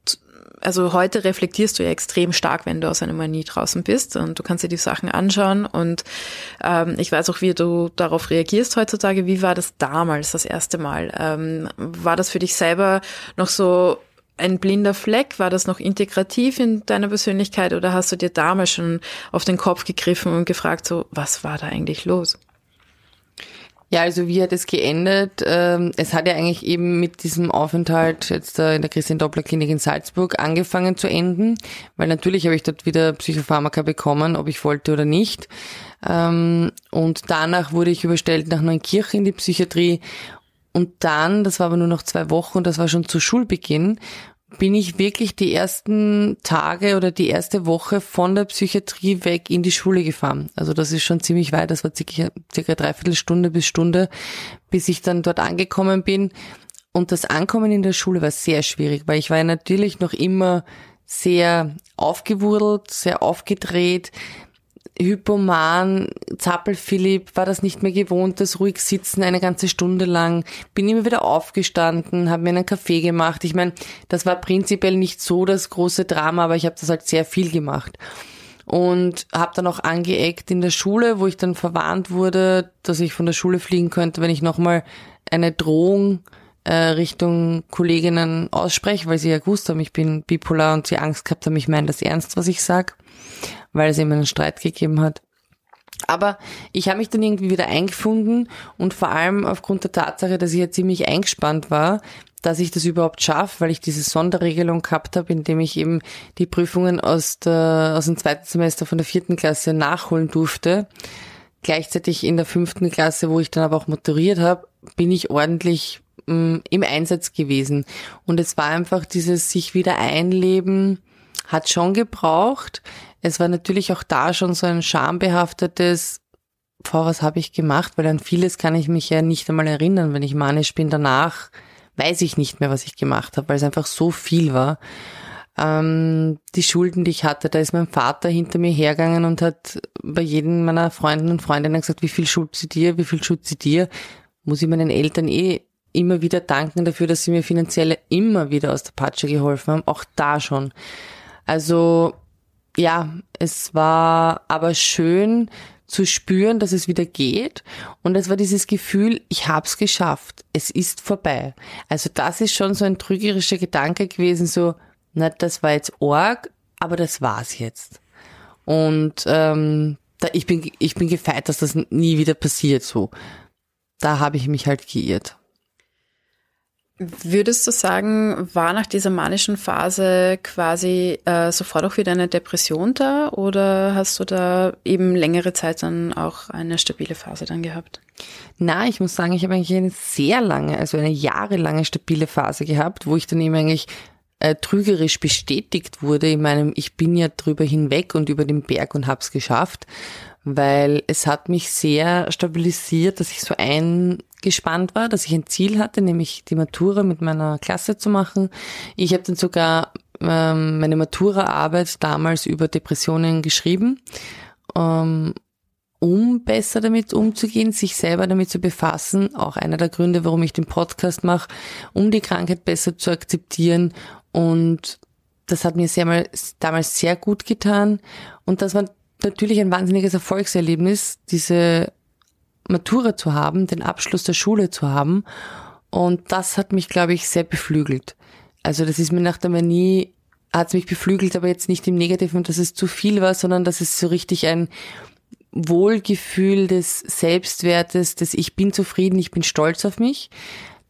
also heute reflektierst du ja extrem stark, wenn du aus einer Manie draußen bist und du kannst dir die Sachen anschauen und ähm, ich weiß auch, wie du darauf reagierst heutzutage. Wie war das damals das erste Mal? Ähm, war das für dich selber noch so ein blinder Fleck? War das noch integrativ in deiner Persönlichkeit oder hast du dir damals schon auf den Kopf gegriffen und gefragt, so, was war da eigentlich los? Ja, also wie hat es geendet? Ähm, es hat ja eigentlich eben mit diesem Aufenthalt jetzt in der Christian Doppler Klinik in Salzburg angefangen zu enden, weil natürlich habe ich dort wieder Psychopharmaka bekommen, ob ich wollte oder nicht. Ähm, und danach wurde ich überstellt nach Neunkirchen in die Psychiatrie. Und dann, das war aber nur noch zwei Wochen, das war schon zu Schulbeginn bin ich wirklich die ersten Tage oder die erste Woche von der Psychiatrie weg in die Schule gefahren. Also das ist schon ziemlich weit, das war circa, circa dreiviertel Stunde bis Stunde, bis ich dann dort angekommen bin. Und das Ankommen in der Schule war sehr schwierig, weil ich war ja natürlich noch immer sehr aufgewurdelt, sehr aufgedreht hypoman, Zappel-Philipp, war das nicht mehr gewohnt, das ruhig sitzen eine ganze Stunde lang, bin immer wieder aufgestanden, habe mir einen Kaffee gemacht. Ich meine, das war prinzipiell nicht so das große Drama, aber ich habe das halt sehr viel gemacht. Und habe dann auch angeeckt in der Schule, wo ich dann verwarnt wurde, dass ich von der Schule fliegen könnte, wenn ich nochmal eine Drohung äh, Richtung Kolleginnen ausspreche, weil sie ja gewusst haben, ich bin bipolar und sie Angst gehabt haben, ich meine das ernst, was ich sag weil es eben einen Streit gegeben hat. Aber ich habe mich dann irgendwie wieder eingefunden und vor allem aufgrund der Tatsache, dass ich ja ziemlich eingespannt war, dass ich das überhaupt schaffe, weil ich diese Sonderregelung gehabt habe, indem ich eben die Prüfungen aus, der, aus dem zweiten Semester von der vierten Klasse nachholen durfte. Gleichzeitig in der fünften Klasse, wo ich dann aber auch motoriert habe, bin ich ordentlich mh, mm, im Einsatz gewesen. Und es war einfach dieses sich wieder einleben, hat schon gebraucht. Es war natürlich auch da schon so ein schambehaftetes, vor was habe ich gemacht, weil an vieles kann ich mich ja nicht einmal erinnern, wenn ich manisch bin. Danach weiß ich nicht mehr, was ich gemacht habe, weil es einfach so viel war. Ähm, die Schulden, die ich hatte, da ist mein Vater hinter mir hergegangen und hat bei jedem meiner Freunden und Freundinnen gesagt, wie viel schuld sie dir, wie viel schuld sie dir. Muss ich meinen Eltern eh immer wieder danken dafür, dass sie mir finanziell immer wieder aus der Patsche geholfen haben, auch da schon. Also ja, es war aber schön zu spüren, dass es wieder geht. Und es war dieses Gefühl, ich hab's geschafft. Es ist vorbei. Also das ist schon so ein trügerischer Gedanke gewesen, so, na, das war jetzt Org, aber das war's jetzt. Und ähm, da, ich bin ich bin gefeit, dass das nie wieder passiert. So, da habe ich mich halt geirrt. Würdest du sagen, war nach dieser manischen Phase quasi äh, sofort auch wieder eine Depression da oder hast du da eben längere Zeit dann auch eine stabile Phase dann gehabt? Na, ich muss sagen, ich habe eigentlich eine sehr lange, also eine jahrelange stabile Phase gehabt, wo ich dann eben eigentlich äh, trügerisch bestätigt wurde in meinem, ich bin ja drüber hinweg und über den Berg und hab's geschafft, weil es hat mich sehr stabilisiert, dass ich so ein gespannt war, dass ich ein Ziel hatte, nämlich die Matura mit meiner Klasse zu machen. Ich habe dann sogar ähm, meine Matura-Arbeit damals über Depressionen geschrieben, ähm, um besser damit umzugehen, sich selber damit zu befassen. Auch einer der Gründe, warum ich den Podcast mache, um die Krankheit besser zu akzeptieren. Und das hat mir sehr mal, damals sehr gut getan. Und das war natürlich ein wahnsinniges Erfolgserlebnis, diese Matura zu haben, den Abschluss der Schule zu haben. Und das hat mich, glaube ich, sehr beflügelt. Also das ist mir nach der Manie, hat es mich beflügelt, aber jetzt nicht im Negativen, dass es zu viel war, sondern dass es so richtig ein Wohlgefühl des Selbstwertes, des Ich bin zufrieden, ich bin stolz auf mich.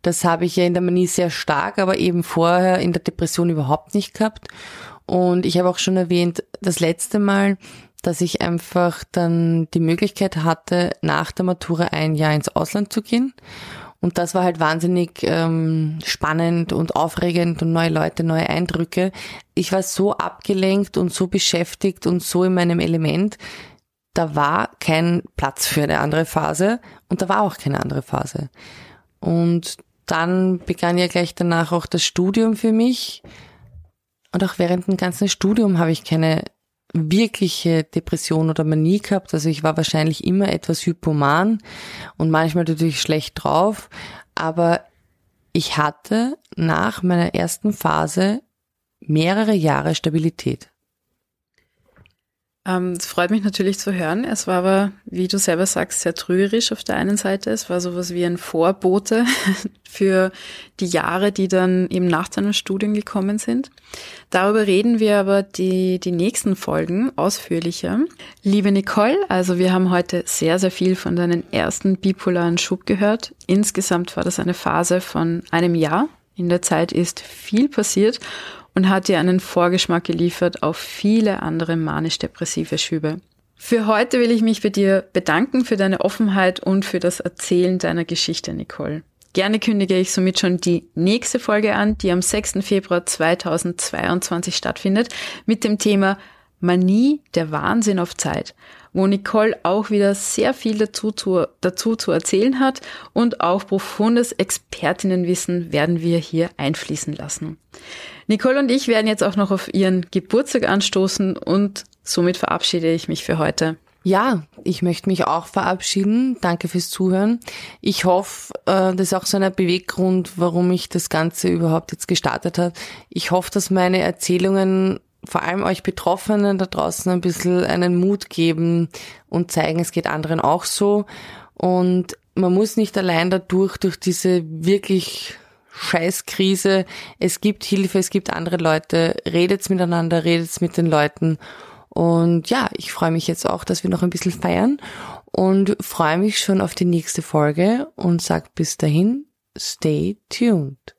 Das habe ich ja in der Manie sehr stark, aber eben vorher in der Depression überhaupt nicht gehabt. Und ich habe auch schon erwähnt, das letzte Mal, dass ich einfach dann die Möglichkeit hatte, nach der Matura ein Jahr ins Ausland zu gehen. Und das war halt wahnsinnig ähm, spannend und aufregend und neue Leute, neue Eindrücke. Ich war so abgelenkt und so beschäftigt und so in meinem Element. Da war kein Platz für eine andere Phase und da war auch keine andere Phase. Und dann begann ja gleich danach auch das Studium für mich. Und auch während dem ganzen Studium habe ich keine wirkliche Depression oder Manie gehabt. Also ich war wahrscheinlich immer etwas hypoman und manchmal natürlich schlecht drauf. Aber ich hatte nach meiner ersten Phase mehrere Jahre Stabilität. Ähm, es freut mich natürlich zu hören. Es war aber, wie du selber sagst, sehr trügerisch auf der einen Seite. Es war sowas wie ein Vorbote für die Jahre, die dann eben nach deinem Studium gekommen sind. Darüber reden wir aber die, die nächsten Folgen ausführlicher. Liebe Nicole, also wir haben heute sehr, sehr viel von deinen ersten bipolaren Schub gehört. Insgesamt war das eine Phase von einem Jahr. In der Zeit ist viel passiert und hat dir einen Vorgeschmack geliefert auf viele andere manisch-depressive Schübe. Für heute will ich mich bei dir bedanken für deine Offenheit und für das Erzählen deiner Geschichte, Nicole. Gerne kündige ich somit schon die nächste Folge an, die am 6. Februar 2022 stattfindet, mit dem Thema Manie, der Wahnsinn auf Zeit, wo Nicole auch wieder sehr viel dazu zu, dazu zu erzählen hat und auch profundes Expertinnenwissen werden wir hier einfließen lassen. Nicole und ich werden jetzt auch noch auf ihren Geburtstag anstoßen und somit verabschiede ich mich für heute. Ja, ich möchte mich auch verabschieden. Danke fürs Zuhören. Ich hoffe, äh, das ist auch so ein Beweggrund, warum ich das Ganze überhaupt jetzt gestartet habe. Ich hoffe, dass meine Erzählungen vor allem euch Betroffenen da draußen ein bisschen einen Mut geben und zeigen, es geht anderen auch so. Und man muss nicht allein dadurch, durch diese wirklich Scheißkrise. Es gibt Hilfe, es gibt andere Leute. Redet's miteinander, redet's mit den Leuten. Und ja, ich freue mich jetzt auch, dass wir noch ein bisschen feiern und freue mich schon auf die nächste Folge und sag bis dahin, stay tuned.